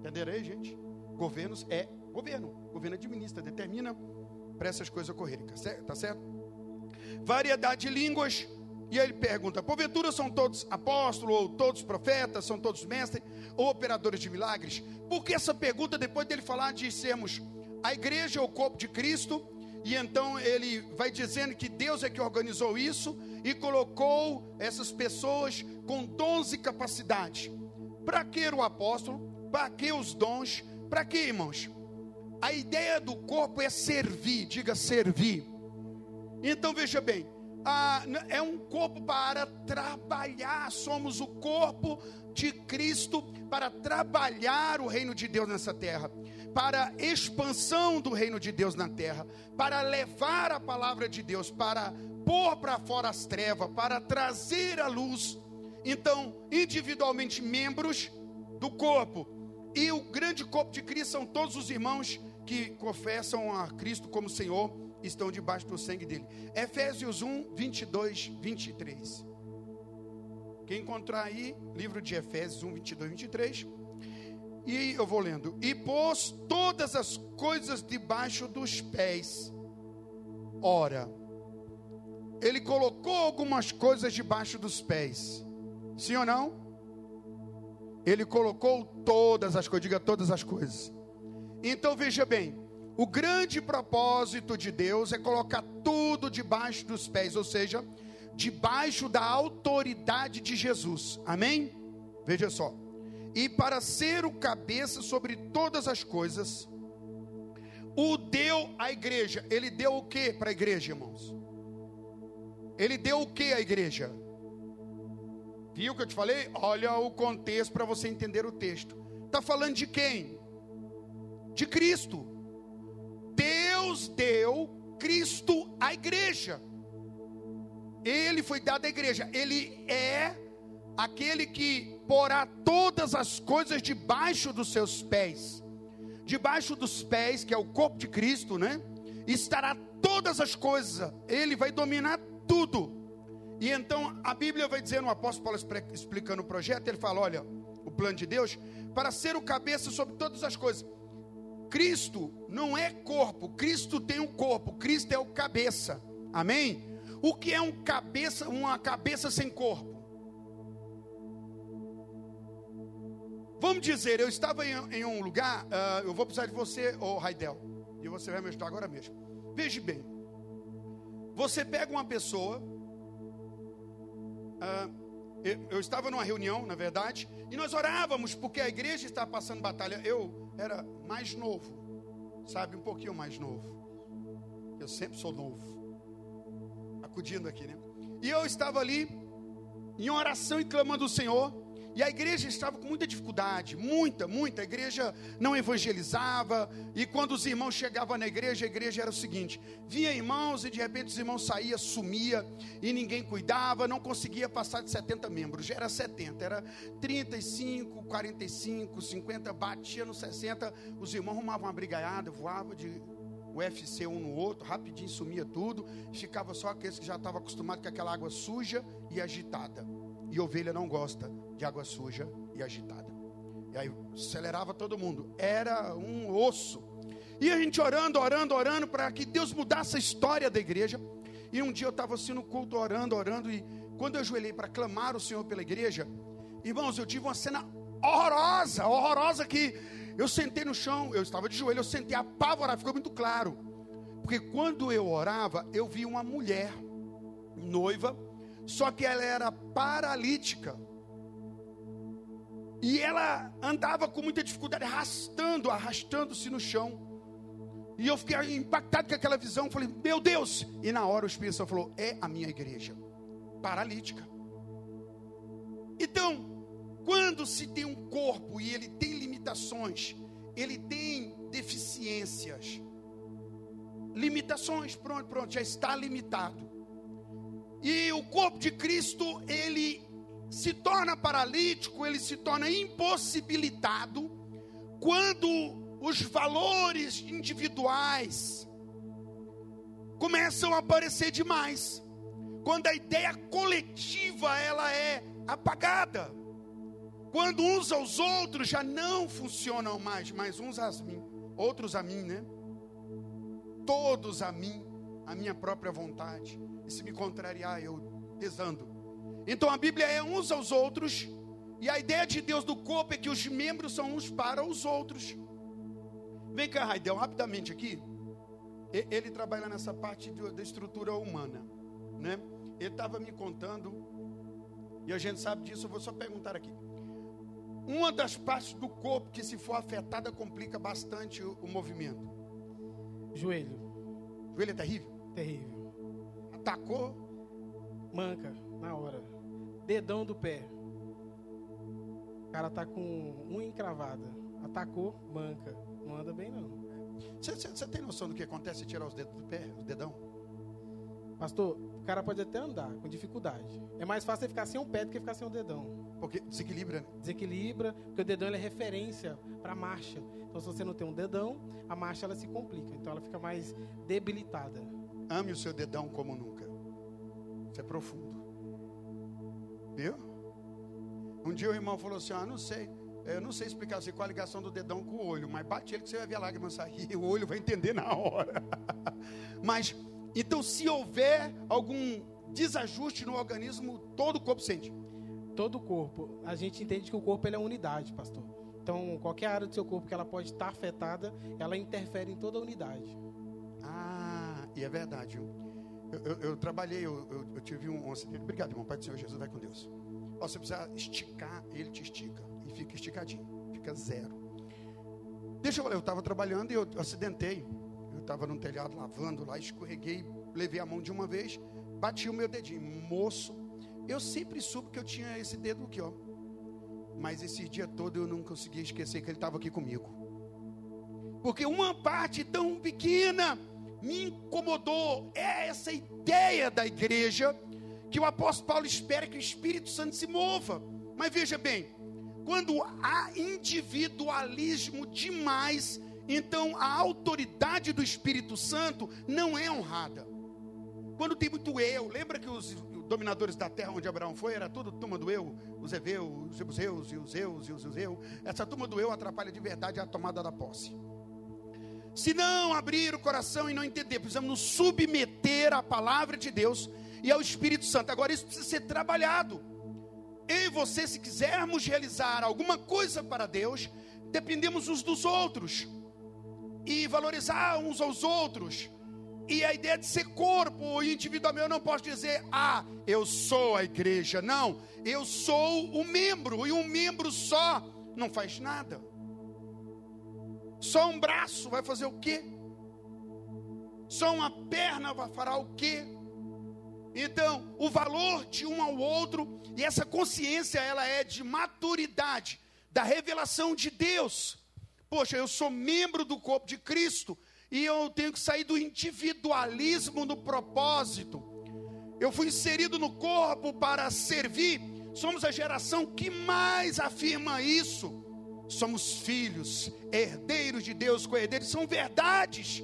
Entenderam aí, gente? Governos é governo. Governo administra, determina para essas coisas ocorrerem. Tá certo? Variedade de línguas. E aí ele pergunta: porventura são todos apóstolos, ou todos profetas, são todos mestres, ou operadores de milagres? Por que essa pergunta, depois dele falar de sermos a igreja, o corpo de Cristo, e então ele vai dizendo que Deus é que organizou isso e colocou essas pessoas com dons e capacidades. Para que o apóstolo? Para que os dons? Para que, irmãos? A ideia do corpo é servir, diga servir. Então veja bem, a, é um corpo para trabalhar, somos o corpo de Cristo para trabalhar o reino de Deus nessa terra, para expansão do reino de Deus na terra, para levar a palavra de Deus, para pôr para fora as trevas, para trazer a luz. Então, individualmente membros do corpo, e o grande corpo de Cristo são todos os irmãos que confessam a Cristo como Senhor, estão debaixo do sangue dele. Efésios 1, 22, 23. Quem encontrar aí, livro de Efésios 1, 22, 23. E eu vou lendo. E pôs todas as coisas debaixo dos pés. Ora, ele colocou algumas coisas debaixo dos pés. Sim ou não? Ele colocou todas as coisas, diga todas as coisas. Então veja bem, o grande propósito de Deus é colocar tudo debaixo dos pés, ou seja, debaixo da autoridade de Jesus. Amém? Veja só. E para ser o cabeça sobre todas as coisas, o deu à igreja. Ele deu o que para a igreja, irmãos? Ele deu o que à igreja? Viu o que eu te falei? Olha o contexto para você entender o texto. Está falando de quem? De Cristo. Deus deu Cristo à igreja. Ele foi dado à igreja. Ele é aquele que porá todas as coisas debaixo dos seus pés. Debaixo dos pés, que é o corpo de Cristo, né? Estará todas as coisas. Ele vai dominar tudo. E então a Bíblia vai dizer no apóstolo Paulo explicando o projeto, ele fala: olha, o plano de Deus, para ser o cabeça sobre todas as coisas. Cristo não é corpo, Cristo tem um corpo, Cristo é o cabeça. Amém? O que é um cabeça, uma cabeça sem corpo? Vamos dizer, eu estava em, em um lugar, uh, eu vou precisar de você, ô oh, Raidel, e você vai me ajudar agora mesmo. Veja bem, você pega uma pessoa, uh, eu, eu, estava numa reunião, na verdade, e nós orávamos porque a igreja estava passando batalha. Eu era mais novo, sabe, um pouquinho mais novo. Eu sempre sou novo, acudindo aqui, né? E eu estava ali em oração e clamando ao Senhor. E a igreja estava com muita dificuldade, muita, muita. A igreja não evangelizava. E quando os irmãos chegavam na igreja, a igreja era o seguinte: vinha irmãos e de repente os irmãos saía, sumia e ninguém cuidava, não conseguia passar de 70 membros. Já era 70, era 35, 45, 50, batia no 60. Os irmãos arrumavam uma brigaiada, voava de UFC um no outro, rapidinho sumia tudo, ficava só aqueles que já estavam acostumados com aquela água suja e agitada. E ovelha não gosta de água suja e agitada. E aí acelerava todo mundo. Era um osso. E a gente orando, orando, orando para que Deus mudasse a história da igreja. E um dia eu estava assim no culto, orando, orando. E quando eu ajoelhei para clamar o Senhor pela igreja, irmãos, eu tive uma cena horrorosa, horrorosa que eu sentei no chão, eu estava de joelho, eu sentei apavorado, ficou muito claro. Porque quando eu orava, eu vi uma mulher noiva só que ela era paralítica. E ela andava com muita dificuldade, arrastando, arrastando-se no chão. E eu fiquei impactado com aquela visão. Falei, meu Deus! E na hora o Espírito Santo falou: é a minha igreja, paralítica. Então, quando se tem um corpo e ele tem limitações, ele tem deficiências, limitações, pronto, pronto, já está limitado. E o corpo de Cristo, ele se torna paralítico, ele se torna impossibilitado quando os valores individuais começam a aparecer demais. Quando a ideia coletiva ela é apagada. Quando uns aos outros já não funcionam mais, mas uns a mim, outros a mim, né? Todos a mim, a minha própria vontade. E se me contrariar, eu desando. Então a Bíblia é uns aos outros. E a ideia de Deus do corpo é que os membros são uns para os outros. Vem cá, Raidel, rapidamente aqui. Ele trabalha nessa parte da estrutura humana, né? Ele estava me contando, e a gente sabe disso, eu vou só perguntar aqui. Uma das partes do corpo que, se for afetada, complica bastante o, o movimento. Joelho. Joelho é terrível? Terrível. Tacou? Manca, na hora. Dedão do pé. O cara tá com unha encravada. Atacou, manca. Não anda bem, não. Você tem noção do que acontece se tirar os dedos do pé, o dedão? Pastor, o cara pode até andar com dificuldade. É mais fácil ele ficar sem um pé do que ficar sem um dedão. Porque desequilibra, né? Desequilibra, porque o dedão é referência para a marcha. Então, se você não tem um dedão, a marcha ela se complica. Então, ela fica mais debilitada. Ame o seu dedão como nunca. Isso é profundo. Viu? Um dia o irmão falou assim: Ah, não sei. Eu não sei explicar assim, qual a ligação do dedão com o olho, mas bate ele que você vai ver a lágrima sair o olho vai entender na hora. mas, então, se houver algum desajuste no organismo, todo o corpo sente. Todo o corpo. A gente entende que o corpo ele é unidade, pastor. Então, qualquer área do seu corpo que ela pode estar afetada, ela interfere em toda a unidade. E é verdade. Eu, eu, eu trabalhei, eu, eu, tive um, acidente. Obrigado, irmão. Pai do Senhor Jesus, vai com Deus. Ó, você precisa esticar, ele te estica. E fica esticadinho. Fica zero. Deixa eu falar, eu estava trabalhando e eu acidentei. Eu estava no telhado lavando lá, escorreguei, levei a mão de uma vez, bati o meu dedinho. Moço, eu sempre soube que eu tinha esse dedo aqui, ó. Mas esse dia todo eu não conseguia esquecer que ele estava aqui comigo. Porque uma parte tão pequena me incomodou. É essa ideia da igreja que o apóstolo Paulo espera que o Espírito Santo se mova. Mas veja bem, quando há individualismo demais, então a autoridade do Espírito Santo não é honrada. Quando tem muito eu, lembra que os dominadores da terra onde Abraão foi, era tudo turma do eu, os heveus, os jebuseus e os eus e os zeus. Essa turma do eu atrapalha de verdade a tomada da posse. Se não abrir o coração e não entender, precisamos nos submeter à palavra de Deus e ao Espírito Santo. Agora isso precisa ser trabalhado. Eu e você, se quisermos realizar alguma coisa para Deus, dependemos uns dos outros e valorizar uns aos outros e a ideia de ser corpo individualmente, eu não posso dizer, ah, eu sou a igreja. Não, eu sou o membro, e um membro só não faz nada. Só um braço vai fazer o quê? Só uma perna vai fará o quê? Então, o valor de um ao outro, e essa consciência, ela é de maturidade, da revelação de Deus. Poxa, eu sou membro do corpo de Cristo, e eu tenho que sair do individualismo no propósito. Eu fui inserido no corpo para servir. Somos a geração que mais afirma isso. Somos filhos, herdeiros de Deus, co-herdeiros, são verdades.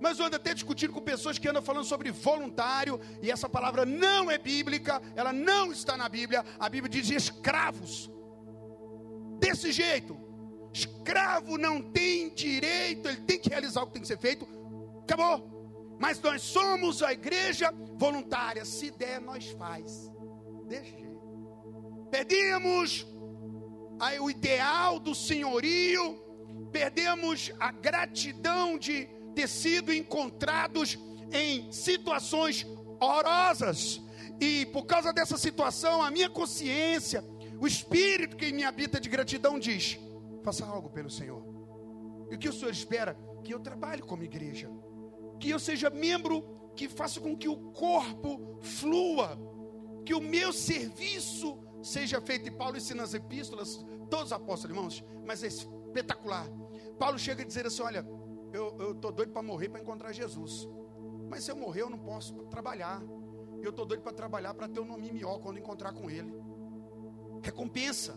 Mas eu ando até discutindo com pessoas que andam falando sobre voluntário, e essa palavra não é bíblica, ela não está na Bíblia. A Bíblia diz escravos. Desse jeito. Escravo não tem direito, ele tem que realizar o que tem que ser feito. Acabou. Mas nós somos a igreja voluntária. Se der, nós faz. Deixa jeito. Pedimos o ideal do senhorio, perdemos a gratidão de ter sido encontrados em situações horrorosas. E por causa dessa situação, a minha consciência, o espírito que me habita de gratidão diz: faça algo pelo Senhor. E o que o Senhor espera? Que eu trabalhe como igreja, que eu seja membro que faça com que o corpo flua, que o meu serviço seja feito. E Paulo ensina nas epístolas, todos os apóstolos, irmãos, mas é espetacular. Paulo chega a dizer assim: Olha, eu estou doido para morrer para encontrar Jesus, mas se eu morrer, eu não posso trabalhar. Eu estou doido para trabalhar para ter um nome melhor quando encontrar com Ele. Recompensa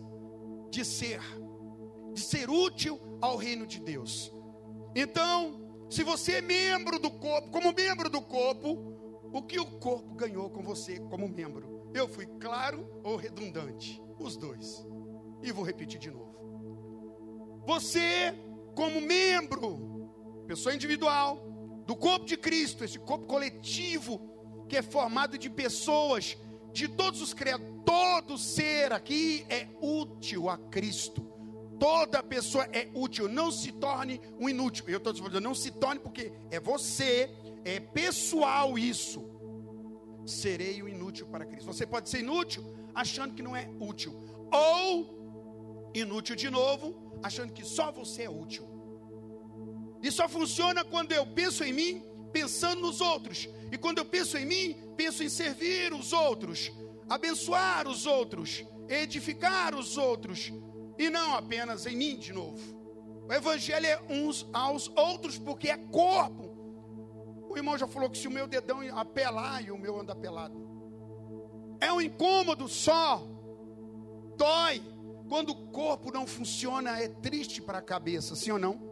de ser de ser útil ao reino de Deus. Então, se você é membro do corpo, como membro do corpo, o que o corpo ganhou com você como membro? Eu fui claro ou redundante? Os dois. E vou repetir de novo. Você, como membro, pessoa individual, do corpo de Cristo, esse corpo coletivo, que é formado de pessoas, de todos os criados, todo ser aqui é útil a Cristo toda pessoa é útil, não se torne um inútil. Eu estou dizendo, não se torne porque é você, é pessoal isso. Serei o inútil para Cristo. Você pode ser inútil achando que não é útil, ou inútil de novo, achando que só você é útil. E só funciona quando eu penso em mim, pensando nos outros. E quando eu penso em mim, penso em servir os outros, abençoar os outros, edificar os outros, e não apenas em mim de novo. O evangelho é uns aos outros, porque é corpo. O irmão já falou que se o meu dedão apelar e o meu anda pelado, é um incômodo só, dói. Quando o corpo não funciona, é triste para a cabeça, sim ou não?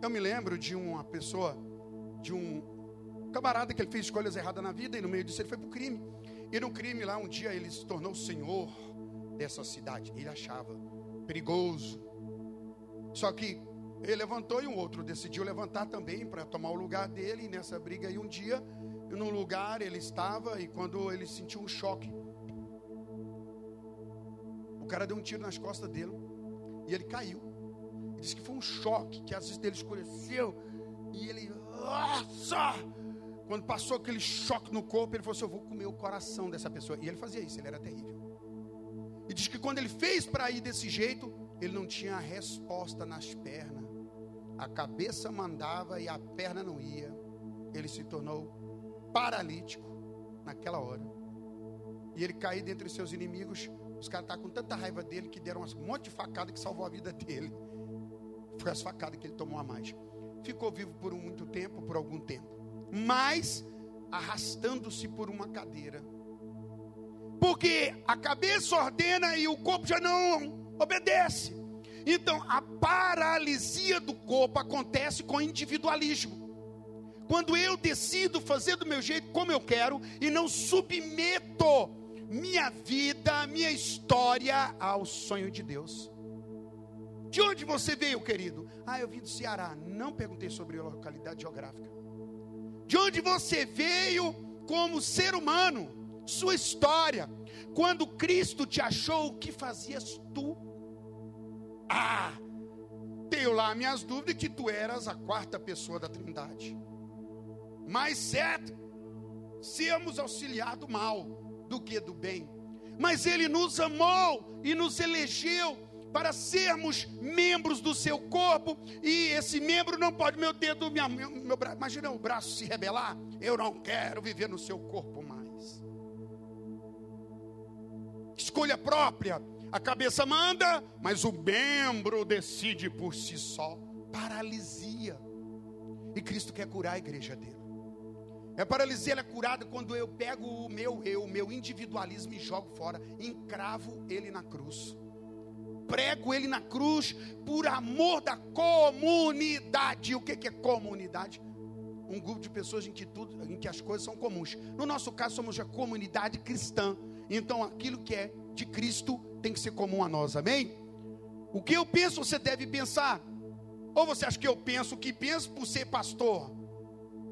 Eu me lembro de uma pessoa, de um camarada que ele fez escolhas erradas na vida e no meio disso ele foi para o crime. E no crime lá um dia ele se tornou senhor dessa cidade. Ele achava perigoso. Só que ele levantou e um outro decidiu levantar também para tomar o lugar dele nessa briga. E um dia, num lugar, ele estava e quando ele sentiu um choque, o cara deu um tiro nas costas dele e ele caiu. Ele disse que foi um choque, que as vezes dele escureceu e ele, nossa! Quando passou aquele choque no corpo, ele falou assim: Eu vou comer o coração dessa pessoa. E ele fazia isso, ele era terrível. E diz que quando ele fez para ir desse jeito, ele não tinha resposta nas pernas. A cabeça mandava e a perna não ia. Ele se tornou paralítico naquela hora. E ele caiu dentre os seus inimigos. Os caras estavam com tanta raiva dele que deram um monte de facada que salvou a vida dele. Foi as facadas que ele tomou a mais. Ficou vivo por muito tempo, por algum tempo mas arrastando-se por uma cadeira. Porque a cabeça ordena e o corpo já não obedece. Então, a paralisia do corpo acontece com individualismo. Quando eu decido fazer do meu jeito como eu quero e não submeto minha vida, minha história ao sonho de Deus. De onde você veio, querido? Ah, eu vim do Ceará. Não perguntei sobre a localidade geográfica de onde você veio como ser humano, sua história. Quando Cristo te achou, o que fazias tu? Ah, tenho lá minhas dúvidas que tu eras a quarta pessoa da Trindade. Mais certo, sermos auxiliar do mal do que do bem. Mas Ele nos amou e nos elegeu para sermos membros do seu corpo, e esse membro não pode, meu dedo, minha, meu, meu braço, imagina o braço se rebelar, eu não quero viver no seu corpo mais. Escolha própria, a cabeça manda, mas o membro decide por si só. Paralisia. E Cristo quer curar a igreja dele. A paralisia é curada quando eu pego o meu eu, o meu individualismo e jogo fora, encravo ele na cruz prego ele na cruz por amor da comunidade. O que, que é comunidade? Um grupo de pessoas em que, tudo, em que as coisas são comuns. No nosso caso, somos a comunidade cristã. Então, aquilo que é de Cristo tem que ser comum a nós, amém? O que eu penso, você deve pensar. Ou você acha que eu penso o que penso por ser pastor?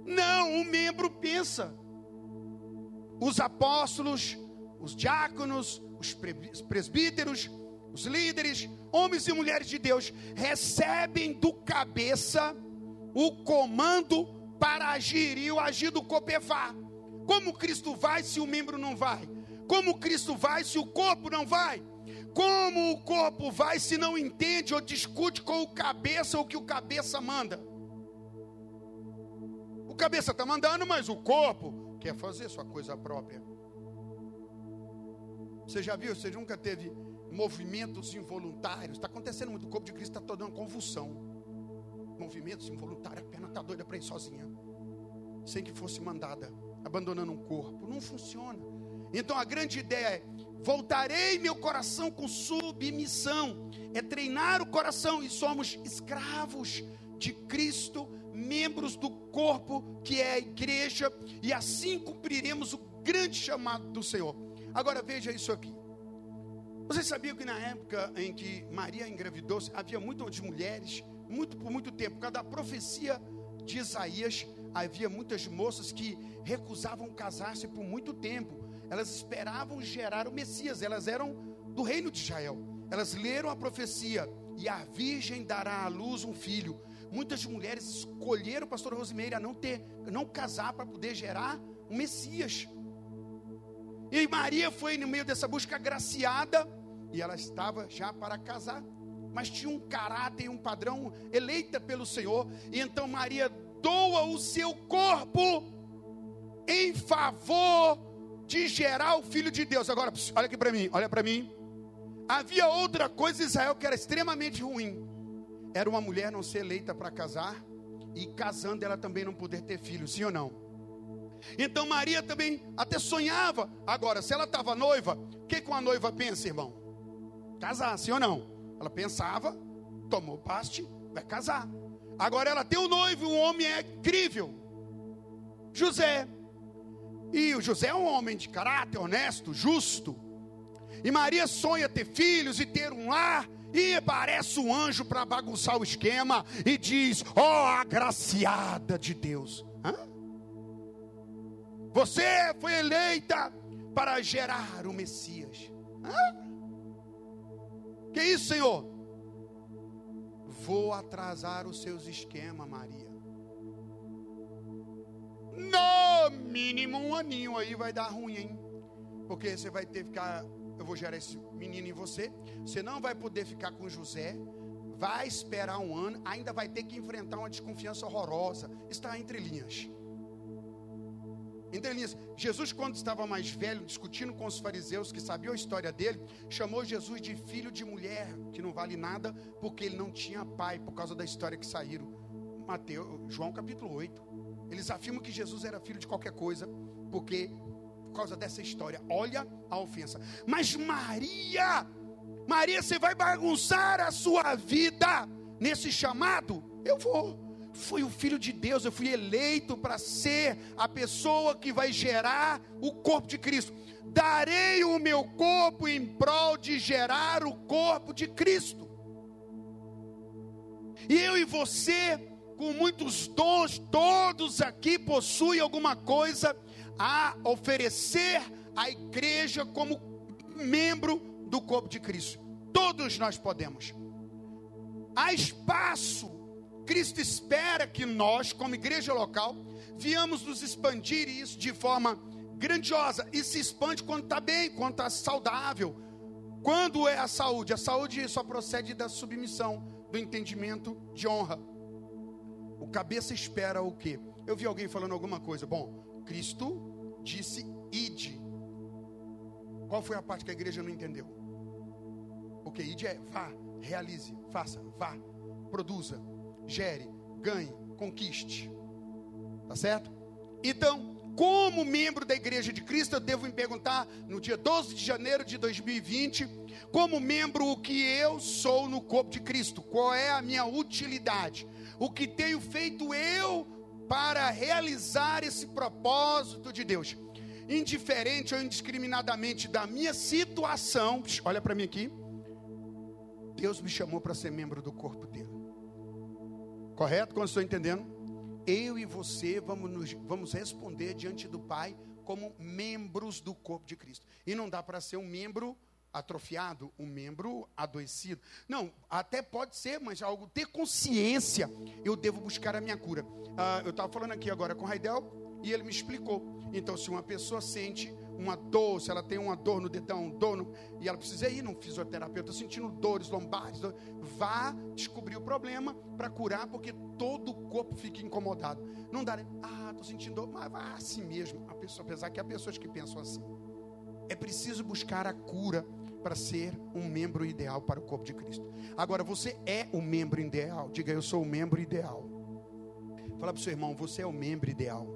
Não, um membro pensa. Os apóstolos, os diáconos, os presbíteros, os líderes, homens e mulheres de Deus, recebem do cabeça o comando para agir e o agir do copevá. Como Cristo vai se o membro não vai? Como Cristo vai se o corpo não vai? Como o corpo vai se não entende ou discute com o cabeça o que o cabeça manda? Cabeça está mandando, mas o corpo quer fazer sua coisa própria. Você já viu? Você nunca teve movimentos involuntários. Está acontecendo muito. O corpo de Cristo está toda uma convulsão. Movimentos involuntários. A perna está doida para ir sozinha. Sem que fosse mandada. Abandonando um corpo. Não funciona. Então a grande ideia é: voltarei meu coração com submissão. É treinar o coração e somos escravos de Cristo, membros do corpo que é a igreja, e assim cumpriremos o grande chamado do Senhor. Agora veja isso aqui. Você sabia que na época em que Maria engravidou, havia muitas mulheres, muito por muito tempo, por causa da profecia de Isaías, havia muitas moças que recusavam casar-se por muito tempo. Elas esperavam gerar o Messias, elas eram do reino de Israel. Elas leram a profecia e a virgem dará à luz um filho. Muitas mulheres escolheram, pastor Rosimeire, a não ter, não casar para poder gerar um Messias. E Maria foi no meio dessa busca agraciada e ela estava já para casar, mas tinha um caráter um padrão eleita pelo Senhor, e então Maria doa o seu corpo em favor de gerar o filho de Deus. Agora, olha aqui para mim, olha para mim. Havia outra coisa em Israel que era extremamente ruim. Era uma mulher não ser eleita para casar e casando ela também não poder ter filho, sim ou não? Então Maria também até sonhava. Agora, se ela estava noiva, o que, que uma noiva pensa, irmão? casar, sim ou não? Ela pensava, tomou paste, vai casar. Agora ela tem um noivo, um homem é crível. José. E o José é um homem de caráter honesto, justo. E Maria sonha ter filhos e ter um lar. E aparece um anjo para bagunçar o esquema e diz: Ó, oh, agraciada de Deus. Hã? Você foi eleita para gerar o Messias. Hã? Que isso, Senhor? Vou atrasar os seus esquemas, Maria. No mínimo um aninho aí vai dar ruim, hein? Porque você vai ter que ficar. Eu vou gerar esse menino em você. Você não vai poder ficar com José. Vai esperar um ano. Ainda vai ter que enfrentar uma desconfiança horrorosa. Está entre linhas. Entre linhas. Jesus, quando estava mais velho, discutindo com os fariseus que sabiam a história dele, chamou Jesus de filho de mulher, que não vale nada, porque ele não tinha pai, por causa da história que saíram. Mateus, João capítulo 8. Eles afirmam que Jesus era filho de qualquer coisa, porque por causa dessa história. Olha a ofensa. Mas Maria, Maria, você vai bagunçar a sua vida nesse chamado? Eu vou. Fui o filho de Deus, eu fui eleito para ser a pessoa que vai gerar o corpo de Cristo. Darei o meu corpo em prol de gerar o corpo de Cristo. E eu e você com muitos dons, todos aqui possuem alguma coisa a oferecer à igreja como membro do corpo de Cristo. Todos nós podemos. Há espaço. Cristo espera que nós, como igreja local, viamos nos expandir isso de forma grandiosa. E se expande quando está bem, quando está saudável. Quando é a saúde? A saúde só procede da submissão, do entendimento de honra. O cabeça espera o quê? Eu vi alguém falando alguma coisa. Bom, Cristo disse ide. Qual foi a parte que a igreja não entendeu? Porque ide é vá, realize, faça, vá, produza, gere, ganhe, conquiste. Tá certo? Então, como membro da igreja de Cristo, eu devo me perguntar no dia 12 de janeiro de 2020, como membro, o que eu sou no corpo de Cristo? Qual é a minha utilidade? o que tenho feito eu para realizar esse propósito de Deus. Indiferente ou indiscriminadamente da minha situação, olha para mim aqui. Deus me chamou para ser membro do corpo dele. Correto? Quando estou entendendo? Eu e você vamos, nos, vamos responder diante do Pai como membros do corpo de Cristo. E não dá para ser um membro atrofiado, um membro adoecido. Não, até pode ser, mas algo ter consciência, eu devo buscar a minha cura. Ah, eu estava falando aqui agora com o Raidel e ele me explicou. Então, se uma pessoa sente uma dor, se ela tem uma dor no dedão, dor no, e ela precisa ir num fisioterapeuta sentindo dores lombares, dor, vá descobrir o problema para curar, porque todo o corpo fica incomodado. Não dá, né? ah, estou sentindo dor, mas vá assim mesmo. A pessoa, apesar que há pessoas que pensam assim. É preciso buscar a cura para ser um membro ideal para o corpo de Cristo. Agora, você é o membro ideal. Diga, eu sou o membro ideal. Fala para o seu irmão, você é o membro ideal.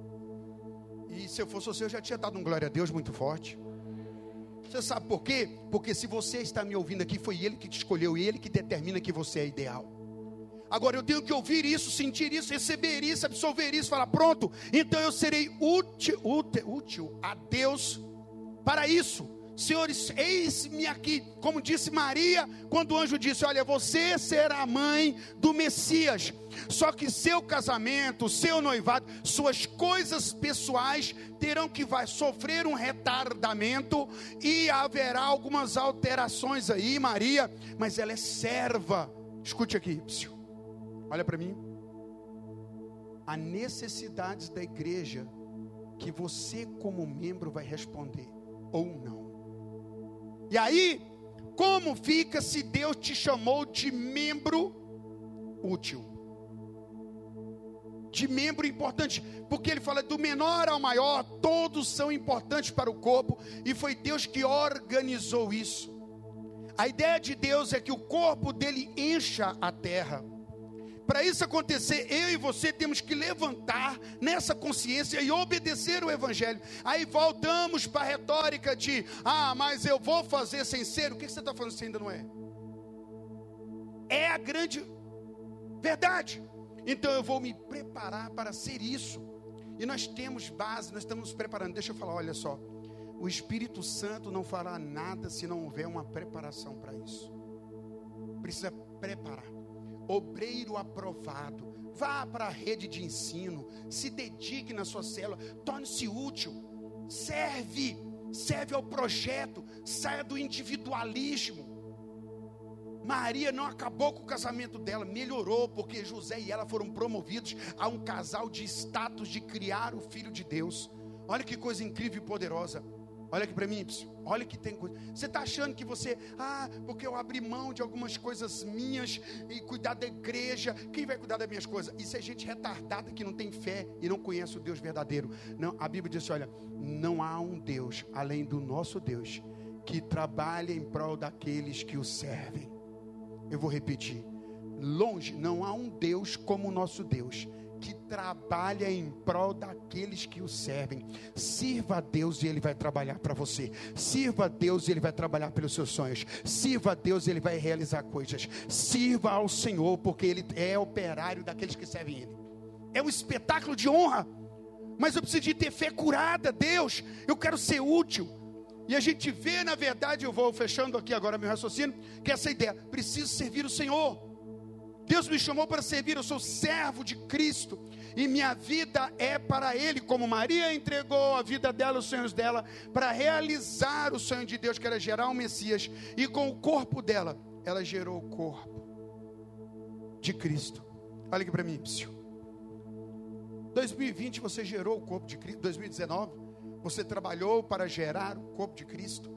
E se eu fosse você, eu já tinha dado um glória a Deus muito forte. Você sabe por quê? Porque se você está me ouvindo aqui, foi Ele que te escolheu Ele que determina que você é ideal. Agora eu tenho que ouvir isso, sentir isso, receber isso, absorver isso, falar, pronto, então eu serei útil, útil, útil a Deus para isso. Senhores, eis-me aqui, como disse Maria, quando o anjo disse: Olha, você será a mãe do Messias. Só que seu casamento, seu noivado, suas coisas pessoais terão que vai sofrer um retardamento e haverá algumas alterações aí, Maria, mas ela é serva. Escute aqui, psiu. olha para mim. Há necessidades da igreja que você, como membro, vai responder ou não. E aí, como fica se Deus te chamou de membro útil? De membro importante, porque ele fala do menor ao maior, todos são importantes para o corpo, e foi Deus que organizou isso. A ideia de Deus é que o corpo dele encha a terra. Para isso acontecer, eu e você temos que levantar nessa consciência e obedecer o Evangelho. Aí voltamos para a retórica de: ah, mas eu vou fazer sem ser. O que você está falando se ainda não é? É a grande verdade. Então eu vou me preparar para ser isso. E nós temos base, nós estamos nos preparando. Deixa eu falar, olha só. o Espírito Santo não fará nada se não houver uma preparação para isso. Precisa preparar. Obreiro aprovado. Vá para a rede de ensino. Se dedique na sua célula. Torne-se útil. Serve. Serve ao projeto. Saia do individualismo. Maria não acabou com o casamento dela, melhorou, porque José e ela foram promovidos a um casal de status de criar o filho de Deus. Olha que coisa incrível e poderosa. Olha aqui para mim, olha que tem coisa. Você está achando que você, ah, porque eu abri mão de algumas coisas minhas e cuidar da igreja, quem vai cuidar das minhas coisas? Isso é gente retardada que não tem fé e não conhece o Deus verdadeiro. Não, a Bíblia diz: olha, não há um Deus além do nosso Deus que trabalha em prol daqueles que o servem. Eu vou repetir: longe, não há um Deus como o nosso Deus que trabalha em prol daqueles que o servem. Sirva a Deus e Ele vai trabalhar para você. Sirva a Deus e Ele vai trabalhar pelos seus sonhos. Sirva a Deus e Ele vai realizar coisas. Sirva ao Senhor, porque Ele é operário daqueles que servem Ele. É um espetáculo de honra. Mas eu preciso de ter fé curada, Deus. Eu quero ser útil. E a gente vê, na verdade, eu vou fechando aqui agora meu raciocínio, que essa ideia, preciso servir o Senhor. Deus me chamou para servir, eu sou servo de Cristo, e minha vida é para Ele, como Maria entregou a vida dela, os sonhos dela, para realizar o sonho de Deus, que era gerar um Messias, e com o corpo dela, ela gerou o corpo de Cristo. Olha aqui para mim, psiu. 2020 você gerou o corpo de Cristo, 2019 você trabalhou para gerar o corpo de Cristo.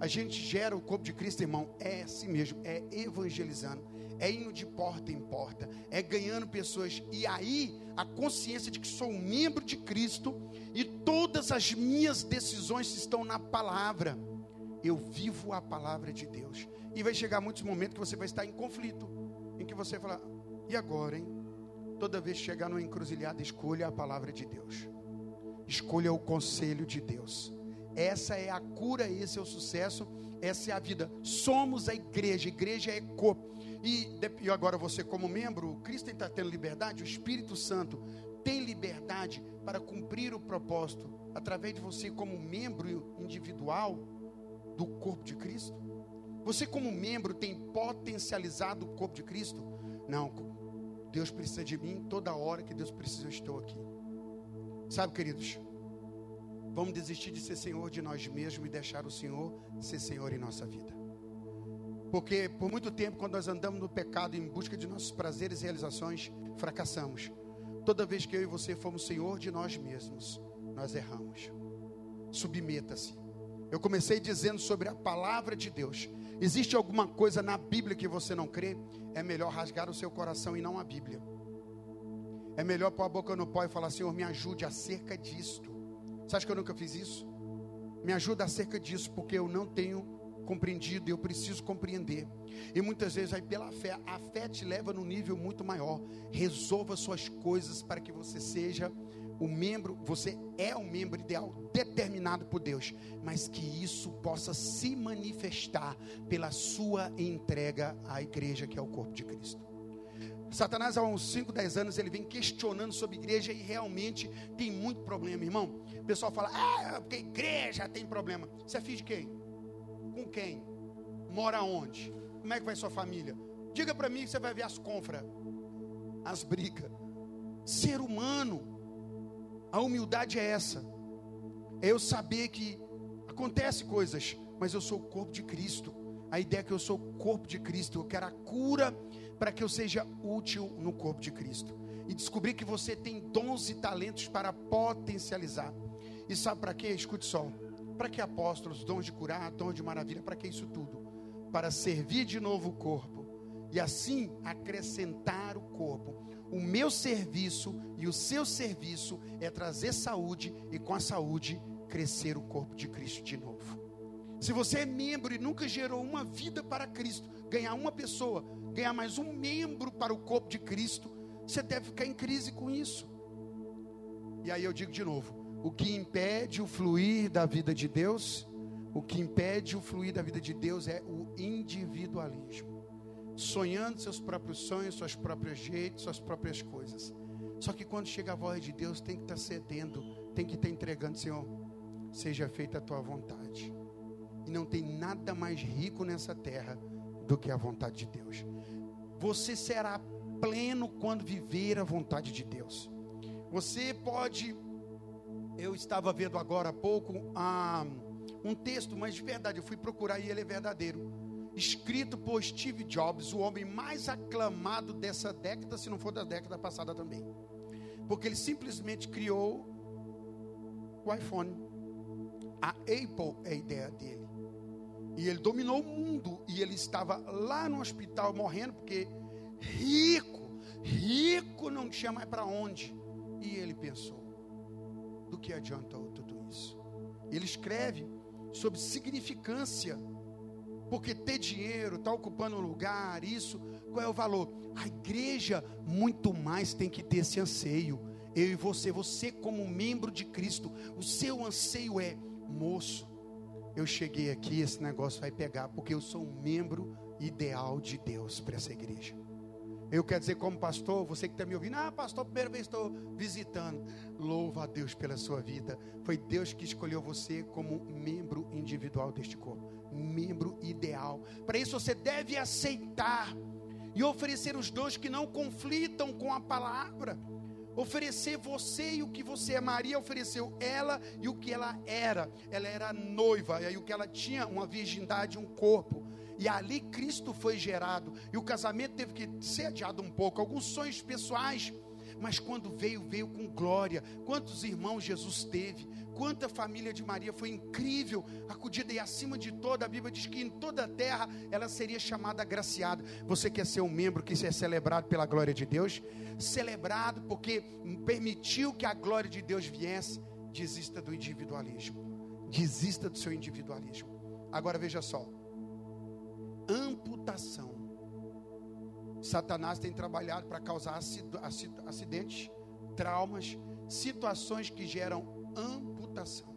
A gente gera o corpo de Cristo, irmão, é assim mesmo, é evangelizando é indo de porta em porta, é ganhando pessoas. E aí, a consciência de que sou um membro de Cristo e todas as minhas decisões estão na palavra. Eu vivo a palavra de Deus. E vai chegar muitos momentos que você vai estar em conflito, em que você vai falar: e agora, hein? Toda vez que chegar numa encruzilhada, escolha a palavra de Deus, escolha o conselho de Deus. Essa é a cura, esse é o sucesso, essa é a vida. Somos a igreja, igreja é corpo. E, e agora você, como membro, Cristo está tendo liberdade, o Espírito Santo tem liberdade para cumprir o propósito através de você, como membro individual do corpo de Cristo? Você, como membro, tem potencializado o corpo de Cristo? Não, Deus precisa de mim toda hora que Deus precisa, eu estou aqui. Sabe, queridos, vamos desistir de ser Senhor de nós mesmos e deixar o Senhor ser Senhor em nossa vida. Porque por muito tempo, quando nós andamos no pecado em busca de nossos prazeres e realizações, fracassamos. Toda vez que eu e você fomos senhor de nós mesmos, nós erramos. Submeta-se. Eu comecei dizendo sobre a palavra de Deus. Existe alguma coisa na Bíblia que você não crê? É melhor rasgar o seu coração e não a Bíblia. É melhor pôr a boca no pó e falar: Senhor, me ajude acerca disto. Você acha que eu nunca fiz isso? Me ajuda acerca disso, porque eu não tenho compreendido, eu preciso compreender. E muitas vezes aí pela fé, a fé te leva num nível muito maior. Resolva suas coisas para que você seja o membro, você é o membro ideal determinado por Deus, mas que isso possa se manifestar pela sua entrega à igreja que é o corpo de Cristo. Satanás há uns 5, 10 anos ele vem questionando sobre igreja e realmente tem muito problema, irmão. O pessoal fala: "Ah, porque igreja tem problema". Você é filho de quem? Com quem? Mora onde? Como é que vai sua família? Diga para mim que você vai ver as confras, as brigas. Ser humano, a humildade é essa. É eu saber que acontece coisas, mas eu sou o corpo de Cristo. A ideia é que eu sou o corpo de Cristo. Eu quero a cura para que eu seja útil no corpo de Cristo. E descobrir que você tem dons e talentos para potencializar. E sabe para quê? Escute só. Para que apóstolos, dons de curar, dons de maravilha? Para que isso tudo? Para servir de novo o corpo e assim acrescentar o corpo. O meu serviço e o seu serviço é trazer saúde e com a saúde crescer o corpo de Cristo de novo. Se você é membro e nunca gerou uma vida para Cristo, ganhar uma pessoa, ganhar mais um membro para o corpo de Cristo, você deve ficar em crise com isso. E aí eu digo de novo: o que impede o fluir da vida de Deus, o que impede o fluir da vida de Deus é o individualismo. Sonhando seus próprios sonhos, suas próprias jeitos, suas próprias coisas. Só que quando chega a voz de Deus, tem que estar cedendo, tem que estar entregando, Senhor. seja feita a tua vontade. E não tem nada mais rico nessa terra do que a vontade de Deus. Você será pleno quando viver a vontade de Deus. Você pode. Eu estava vendo agora há pouco ah, um texto, mas de verdade, eu fui procurar e ele é verdadeiro. Escrito por Steve Jobs, o homem mais aclamado dessa década, se não for da década passada também. Porque ele simplesmente criou o iPhone. A Apple é a ideia dele. E ele dominou o mundo. E ele estava lá no hospital morrendo, porque rico, rico não tinha mais para onde. E ele pensou: do que adiantou tudo isso? Ele escreve sobre significância. Porque ter dinheiro, estar tá ocupando lugar, isso, qual é o valor? A igreja muito mais tem que ter esse anseio. Eu e você, você como membro de Cristo, o seu anseio é, moço, eu cheguei aqui, esse negócio vai pegar, porque eu sou um membro ideal de Deus para essa igreja. Eu quero dizer, como pastor, você que está me ouvindo, ah, pastor, primeira vez estou visitando. Louva a Deus pela sua vida. Foi Deus que escolheu você como membro individual deste corpo, membro ideal. Para isso você deve aceitar e oferecer os dons que não conflitam com a palavra. Oferecer você e o que você é. Maria ofereceu ela e o que ela era. Ela era noiva, e aí o que ela tinha, uma virgindade, um corpo. E ali Cristo foi gerado. E o casamento teve que ser adiado um pouco. Alguns sonhos pessoais. Mas quando veio, veio com glória. Quantos irmãos Jesus teve? Quanta família de Maria foi incrível, acudida e acima de toda, a Bíblia diz que em toda a terra ela seria chamada agraciada. Você quer ser um membro que é celebrado pela glória de Deus? Celebrado porque permitiu que a glória de Deus viesse. Desista do individualismo. Desista do seu individualismo. Agora veja só amputação. Satanás tem trabalhado para causar acidentes, traumas, situações que geram amputação.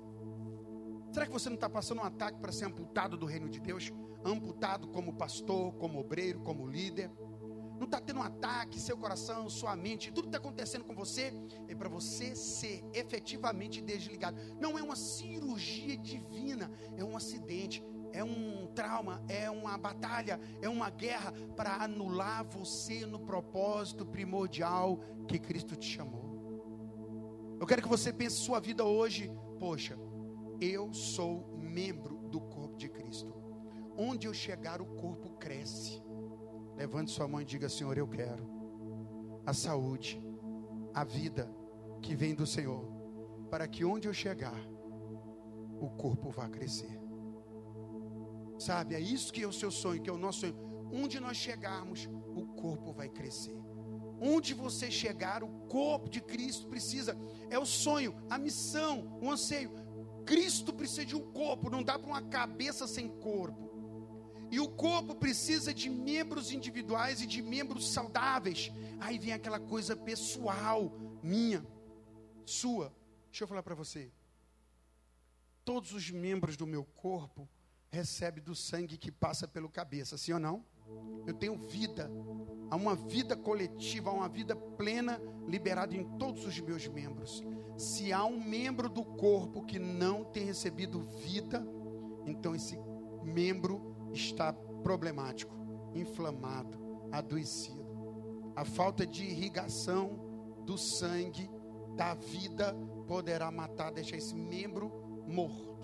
Será que você não está passando um ataque para ser amputado do reino de Deus? Amputado como pastor, como obreiro, como líder? Não está tendo um ataque, seu coração, sua mente, tudo está acontecendo com você é para você ser efetivamente desligado. Não é uma cirurgia divina, é um acidente é um trauma, é uma batalha, é uma guerra para anular você no propósito primordial que Cristo te chamou. Eu quero que você pense sua vida hoje, poxa, eu sou membro do corpo de Cristo. Onde eu chegar, o corpo cresce. Levante sua mão e diga: Senhor, eu quero a saúde, a vida que vem do Senhor, para que onde eu chegar, o corpo vá crescer. Sabe, é isso que é o seu sonho, que é o nosso sonho. Onde nós chegarmos, o corpo vai crescer. Onde você chegar, o corpo de Cristo precisa. É o sonho, a missão, o anseio. Cristo precisa de um corpo, não dá para uma cabeça sem corpo. E o corpo precisa de membros individuais e de membros saudáveis. Aí vem aquela coisa pessoal, minha, sua. Deixa eu falar para você. Todos os membros do meu corpo recebe do sangue que passa pelo cabeça, sim ou não? Eu tenho vida, há uma vida coletiva, há uma vida plena liberada em todos os meus membros. Se há um membro do corpo que não tem recebido vida, então esse membro está problemático, inflamado, adoecido. A falta de irrigação do sangue da vida poderá matar, deixar esse membro morto.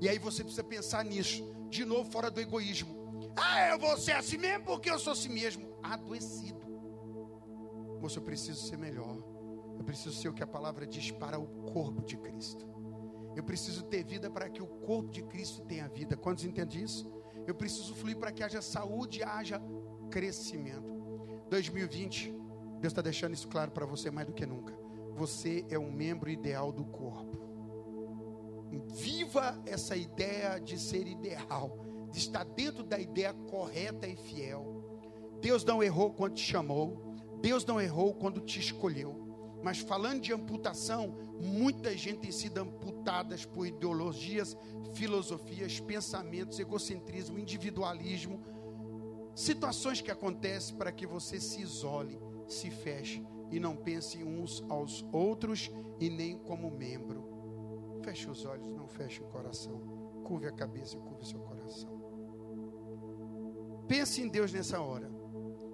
E aí você precisa pensar nisso, de novo, fora do egoísmo. Ah, eu vou ser assim mesmo porque eu sou assim mesmo. Adoecido. Moço, eu preciso ser melhor. Eu preciso ser o que a palavra diz para o corpo de Cristo. Eu preciso ter vida para que o corpo de Cristo tenha vida. Quantos entendem isso? Eu preciso fluir para que haja saúde e haja crescimento. 2020, Deus está deixando isso claro para você mais do que nunca. Você é um membro ideal do corpo. Viva essa ideia de ser ideal, de estar dentro da ideia correta e fiel. Deus não errou quando te chamou, Deus não errou quando te escolheu. Mas falando de amputação, muita gente tem sido amputadas por ideologias, filosofias, pensamentos, egocentrismo, individualismo, situações que acontecem para que você se isole, se feche e não pense uns aos outros e nem como membro. Feche os olhos, não feche o coração. Curve a cabeça e curve o seu coração. Pense em Deus nessa hora.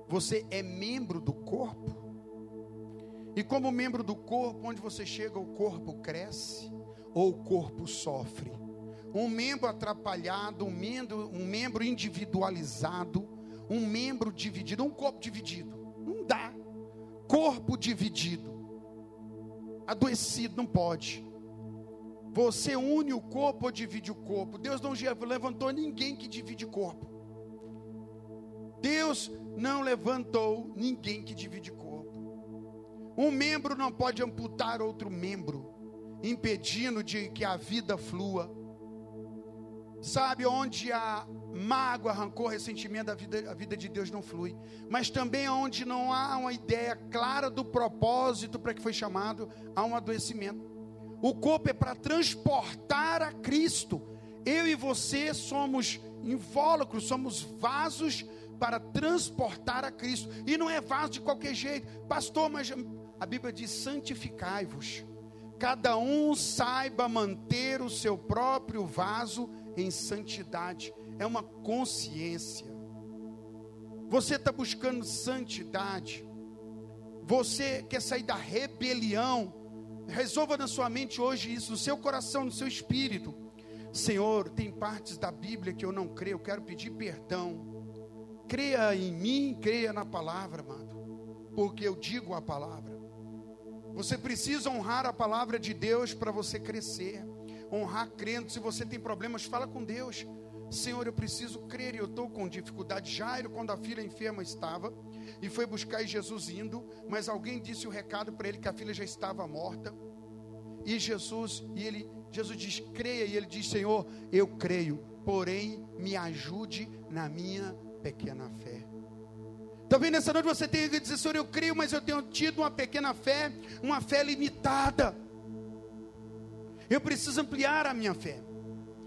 Você é membro do corpo. E como membro do corpo, onde você chega, o corpo cresce ou o corpo sofre. Um membro atrapalhado, um membro, um membro individualizado, um membro dividido, um corpo dividido. Não dá. Corpo dividido. Adoecido, não pode. Você une o corpo ou divide o corpo. Deus não levantou ninguém que divide corpo. Deus não levantou ninguém que divide corpo. Um membro não pode amputar outro membro, impedindo de que a vida flua. Sabe onde há mágoa, rancor, ressentimento, a vida, a vida de Deus não flui. Mas também onde não há uma ideia clara do propósito para que foi chamado, há um adoecimento. O corpo é para transportar a Cristo. Eu e você somos invólucros, somos vasos para transportar a Cristo. E não é vaso de qualquer jeito. Pastor, mas a Bíblia diz: santificai-vos. Cada um saiba manter o seu próprio vaso em santidade. É uma consciência. Você está buscando santidade. Você quer sair da rebelião. Resolva na sua mente hoje isso, no seu coração, no seu espírito. Senhor, tem partes da Bíblia que eu não creio, eu quero pedir perdão. Creia em mim, creia na palavra, amado, porque eu digo a palavra. Você precisa honrar a palavra de Deus para você crescer, honrar crendo. Se você tem problemas, fala com Deus. Senhor, eu preciso crer e eu estou com dificuldade. Jairo, quando a filha enferma estava, e foi buscar Jesus indo, mas alguém disse o recado para ele que a filha já estava morta. E Jesus, e ele, Jesus diz: "Creia", e ele diz: "Senhor, eu creio, porém me ajude na minha pequena fé". Talvez nessa noite você tenha que dizer: "Senhor, eu creio, mas eu tenho tido uma pequena fé, uma fé limitada. Eu preciso ampliar a minha fé".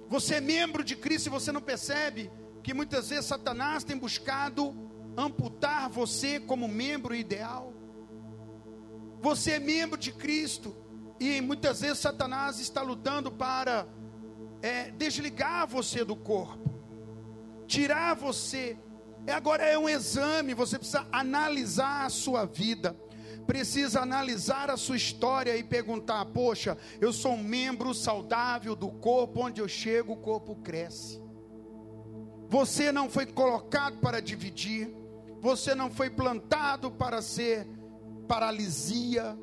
Você é membro de Cristo e você não percebe que muitas vezes Satanás tem buscado amputar você como membro ideal. Você é membro de Cristo e muitas vezes Satanás está lutando para é, desligar você do corpo, tirar você. É, agora é um exame, você precisa analisar a sua vida, precisa analisar a sua história e perguntar: poxa, eu sou um membro saudável do corpo, onde eu chego, o corpo cresce. Você não foi colocado para dividir, você não foi plantado para ser paralisia.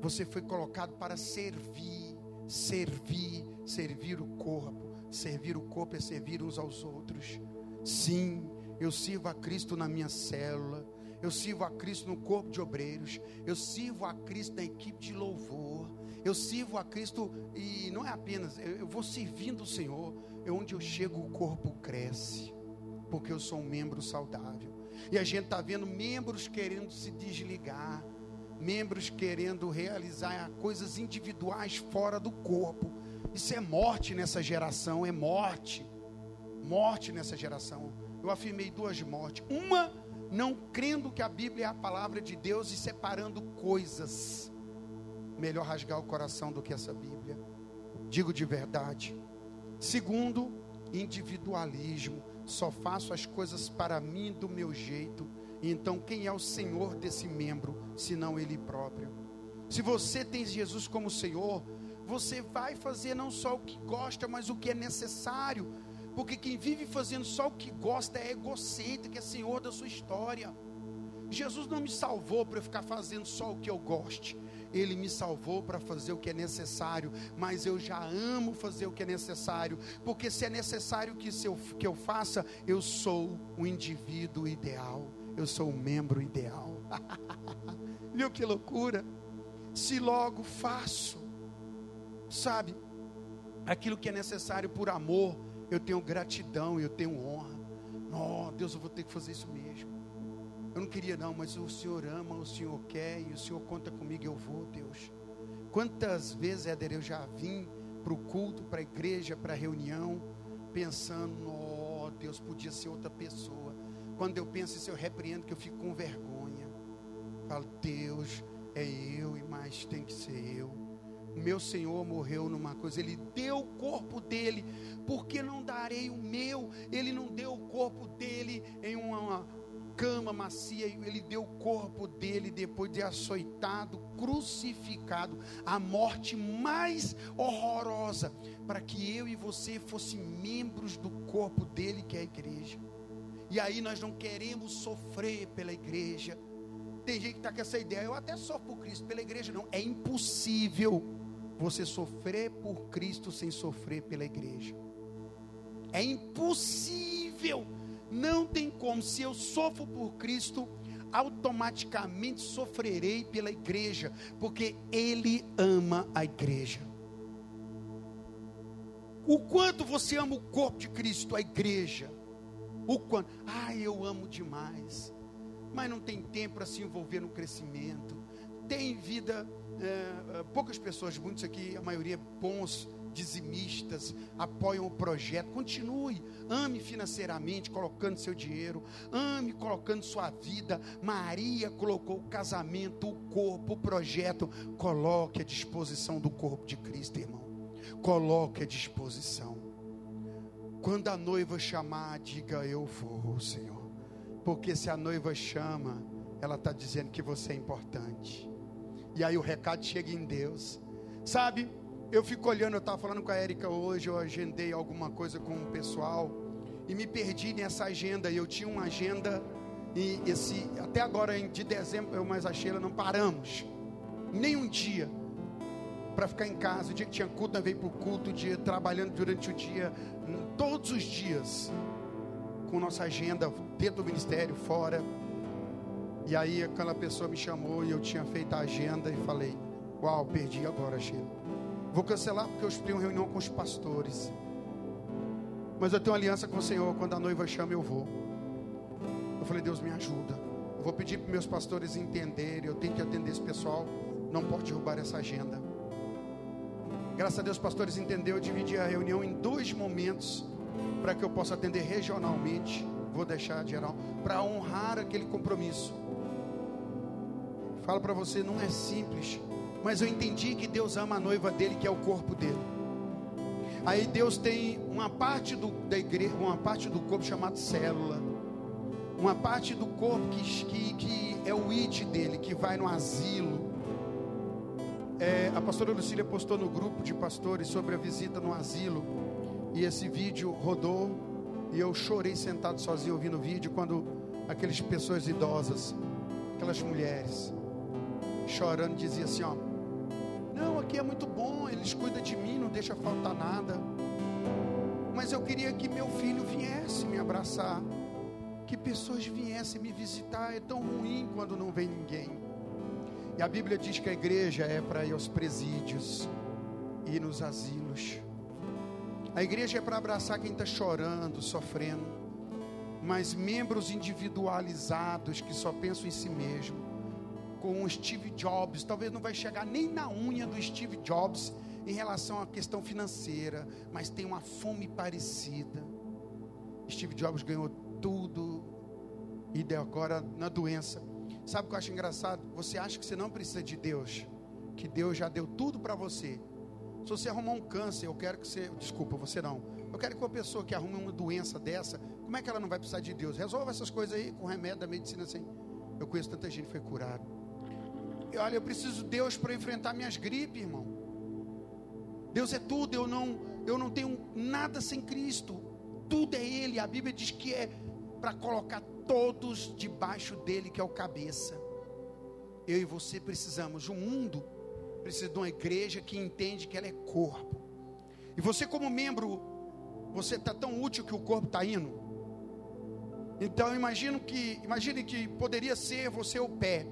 Você foi colocado para servir, servir, servir o corpo. Servir o corpo é servir uns aos outros. Sim, eu sirvo a Cristo na minha célula. Eu sirvo a Cristo no corpo de obreiros. Eu sirvo a Cristo na equipe de louvor. Eu sirvo a Cristo e não é apenas, eu, vou servindo o Senhor. É onde eu chego, o corpo cresce. Porque eu sou um membro saudável. E a gente está vendo membros querendo se desligar, membros querendo realizar coisas individuais fora do corpo. Isso é morte nessa geração, é morte. Morte nessa geração. Eu afirmei duas mortes. Uma, não crendo que a Bíblia é a palavra de Deus e separando coisas. Melhor rasgar o coração do que essa Bíblia. Digo de verdade. Segundo, individualismo só faço as coisas para mim do meu jeito. Então, quem é o Senhor desse membro, senão Ele próprio? Se você tem Jesus como Senhor, você vai fazer não só o que gosta, mas o que é necessário. Porque quem vive fazendo só o que gosta é egocêntrico, é Senhor da sua história. Jesus não me salvou para eu ficar fazendo só o que eu goste. Ele me salvou para fazer o que é necessário, mas eu já amo fazer o que é necessário, porque se é necessário que, eu, que eu faça, eu sou o indivíduo ideal, eu sou o membro ideal. Viu que loucura? Se logo faço, sabe, aquilo que é necessário por amor, eu tenho gratidão, eu tenho honra. Oh, Deus, eu vou ter que fazer isso mesmo. Eu não queria não, mas o Senhor ama, o Senhor quer e o Senhor conta comigo, eu vou, Deus. Quantas vezes, Éder, eu já vim para o culto, para a igreja, para a reunião, pensando, oh, Deus podia ser outra pessoa. Quando eu penso isso, eu repreendo que eu fico com vergonha. Falo, Deus, é eu e mais tem que ser eu. meu Senhor morreu numa coisa, ele deu o corpo dele, porque não darei o meu? Ele não deu o corpo dele em uma cama macia, ele deu o corpo dele depois de açoitado, crucificado, a morte mais horrorosa, para que eu e você fossem membros do corpo dele, que é a igreja. E aí nós não queremos sofrer pela igreja. Tem gente que está com essa ideia, eu até sofro por Cristo, pela igreja não. É impossível você sofrer por Cristo sem sofrer pela igreja. É impossível. Não tem como. Se eu sofro por Cristo, automaticamente sofrerei pela igreja, porque Ele ama a igreja. O quanto você ama o corpo de Cristo, a igreja. O quanto, ah, eu amo demais. Mas não tem tempo para se envolver no crescimento. Tem vida, é, poucas pessoas, muitos aqui, a maioria bons dizimistas, apoiam o projeto. Continue, ame financeiramente, colocando seu dinheiro, ame colocando sua vida. Maria colocou o casamento, o corpo, o projeto. Coloque à disposição do corpo de Cristo, irmão. Coloque à disposição. Quando a noiva chamar, diga eu vou, Senhor. Porque se a noiva chama, ela está dizendo que você é importante. E aí o recado chega em Deus. Sabe, eu fico olhando, eu estava falando com a Érica hoje, eu agendei alguma coisa com o pessoal e me perdi nessa agenda. Eu tinha uma agenda e esse até agora de dezembro eu mais a Sheila não paramos nem um dia para ficar em casa. O dia que tinha culto, nós veio para o culto, o dia trabalhando durante o dia, todos os dias, com nossa agenda dentro do ministério, fora. E aí aquela pessoa me chamou e eu tinha feito a agenda e falei: Uau, perdi agora, Sheila. Vou cancelar porque eu tenho reunião com os pastores. Mas eu tenho aliança com o Senhor. Quando a noiva chama, eu vou. Eu falei, Deus me ajuda. Eu vou pedir para meus pastores entenderem. Eu tenho que atender esse pessoal. Não pode derrubar essa agenda. Graças a Deus, pastores entenderam. Eu dividi a reunião em dois momentos para que eu possa atender regionalmente. Vou deixar geral para honrar aquele compromisso. Falo para você, não é simples mas eu entendi que Deus ama a noiva dele, que é o corpo dele. Aí Deus tem uma parte do, da igreja, uma parte do corpo chamada célula, uma parte do corpo que, que, que é o it dele, que vai no asilo. É, a pastora Lucília postou no grupo de pastores sobre a visita no asilo, e esse vídeo rodou, e eu chorei sentado sozinho ouvindo o vídeo, quando aquelas pessoas idosas, aquelas mulheres, chorando, diziam assim: ó aqui é muito bom, eles cuidam de mim, não deixa faltar nada. Mas eu queria que meu filho viesse me abraçar, que pessoas viessem me visitar. É tão ruim quando não vem ninguém. E a Bíblia diz que a igreja é para ir aos presídios e nos asilos. A igreja é para abraçar quem está chorando, sofrendo. Mas membros individualizados que só pensam em si mesmo com o Steve Jobs, talvez não vai chegar nem na unha do Steve Jobs em relação à questão financeira, mas tem uma fome parecida. Steve Jobs ganhou tudo e agora na doença. Sabe o que eu acho engraçado? Você acha que você não precisa de Deus, que Deus já deu tudo para você. Se você arrumar um câncer, eu quero que você, desculpa, você não. Eu quero que uma pessoa que arrume uma doença dessa, como é que ela não vai precisar de Deus? Resolva essas coisas aí com remédio da medicina assim. Eu conheço tanta gente que foi curado olha, eu preciso de Deus para enfrentar minhas gripes, irmão. Deus é tudo, eu não, eu não tenho nada sem Cristo. Tudo é Ele. A Bíblia diz que é para colocar todos debaixo dele, que é o cabeça. Eu e você precisamos. O mundo precisa de uma igreja que entende que ela é corpo. E você, como membro, você está tão útil que o corpo está indo. Então imagino que, imagine que poderia ser você o pé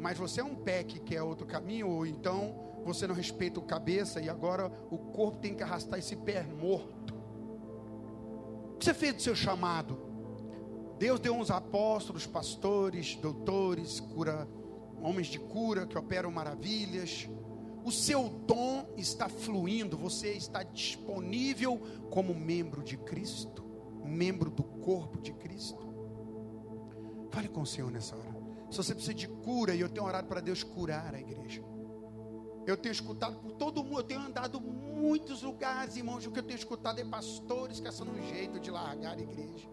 mas você é um pé que quer outro caminho, ou então você não respeita o cabeça e agora o corpo tem que arrastar esse pé morto. O que você fez do seu chamado? Deus deu uns apóstolos, pastores, doutores, cura, homens de cura que operam maravilhas. O seu dom está fluindo, você está disponível como membro de Cristo, membro do corpo de Cristo. Fale com o Senhor nessa hora. Se você precisa de cura, e eu tenho orado para Deus curar a igreja. Eu tenho escutado por todo mundo, eu tenho andado muitos lugares, irmãos, o que eu tenho escutado é pastores são um jeito de largar a igreja.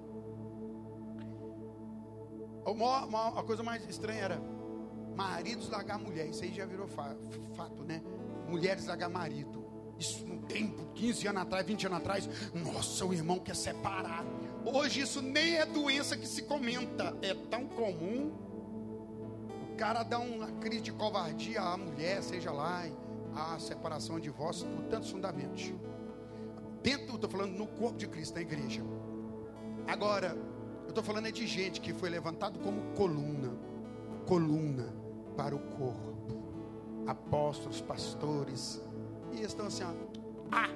A coisa mais estranha era maridos largar mulher, isso aí já virou fato, né? Mulheres largar marido. Isso no tempo, 15 anos atrás, 20 anos atrás, nossa, o irmão quer separar. Hoje isso nem é doença que se comenta, é tão comum. Cara dá uma crise de covardia à mulher, seja lá, a separação, o divórcio, por tantos fundamentos. Dentro, estou falando no corpo de Cristo, na igreja. Agora, eu estou falando é de gente que foi levantado como coluna, coluna para o corpo. Apóstolos, pastores, e estão assim, ó, ah,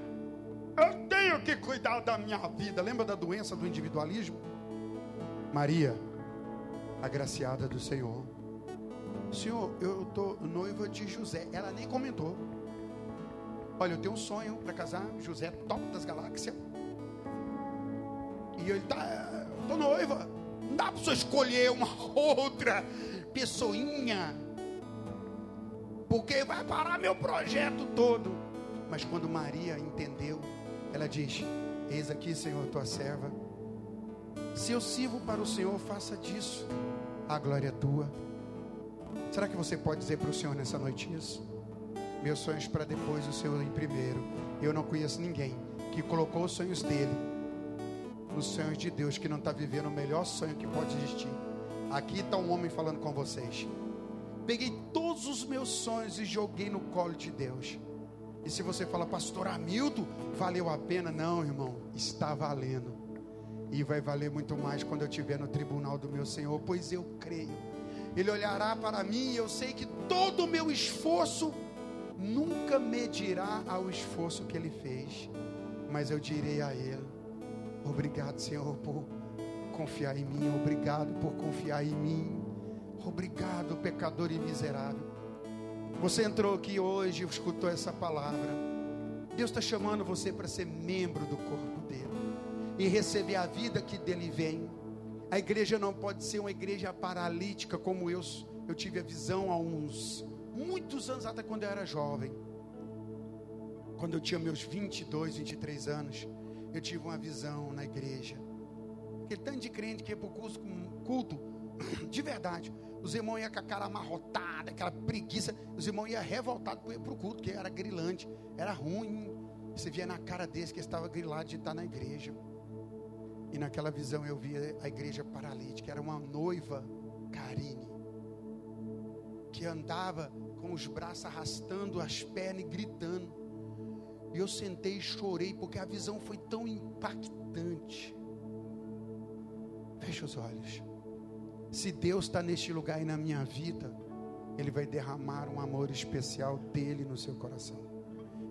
eu tenho que cuidar da minha vida. Lembra da doença do individualismo? Maria, agraciada do Senhor. Senhor, eu estou noiva de José. Ela nem comentou. Olha, eu tenho um sonho para casar. José, top das galáxias. E ele tá, estou noiva. Não dá para você escolher uma outra pessoinha. Porque vai parar meu projeto todo. Mas quando Maria entendeu, ela diz: Eis aqui, Senhor, tua serva. Se eu sirvo para o Senhor, faça disso a glória é tua. Será que você pode dizer para o Senhor nessa noite isso? Meus sonhos para depois, o Senhor em primeiro. Eu não conheço ninguém que colocou os sonhos dele nos sonhos de Deus, que não está vivendo o melhor sonho que pode existir. Aqui está um homem falando com vocês. Peguei todos os meus sonhos e joguei no colo de Deus. E se você fala, pastor Hamilton, valeu a pena? Não, irmão, está valendo. E vai valer muito mais quando eu estiver no tribunal do meu Senhor, pois eu creio. Ele olhará para mim e eu sei que todo o meu esforço nunca medirá ao esforço que ele fez. Mas eu direi a ele: Obrigado, Senhor, por confiar em mim. Obrigado por confiar em mim. Obrigado, pecador e miserável. Você entrou aqui hoje e escutou essa palavra. Deus está chamando você para ser membro do corpo dele e receber a vida que dele vem. A igreja não pode ser uma igreja paralítica como eu, eu tive a visão há uns muitos anos até quando eu era jovem. Quando eu tinha meus 22, 23 anos, eu tive uma visão na igreja. Aquele tanto de crente que ia para o culto, culto de verdade. Os irmãos iam com a cara amarrotada, aquela preguiça. Os irmãos iam revoltados para o culto, que era grilante, era ruim. Você via na cara deles que estava grilado de estar na igreja. E naquela visão eu via a igreja paralítica, era uma noiva Karine, que andava com os braços arrastando as pernas e gritando. E eu sentei e chorei, porque a visão foi tão impactante. Feche os olhos. Se Deus está neste lugar e na minha vida, Ele vai derramar um amor especial dele no seu coração.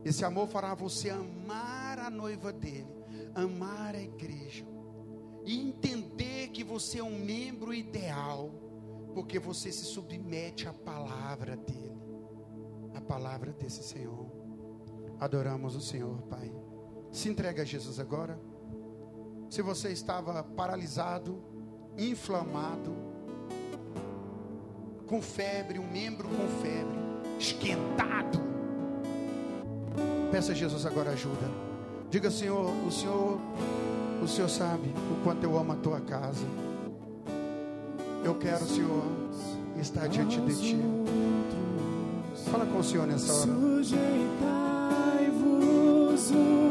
Esse amor fará você amar a noiva dele, amar a igreja e entender que você é um membro ideal, porque você se submete à palavra dele, a palavra desse Senhor. Adoramos o Senhor, Pai. Se entrega a Jesus agora. Se você estava paralisado, inflamado, com febre, um membro com febre, esquentado. Peça a Jesus agora ajuda. Diga, Senhor, o Senhor, o Senhor sabe o quanto eu amo a tua casa. Eu quero, Senhor, estar diante de ti. Fala com o Senhor nessa hora. Sujeitai-vos.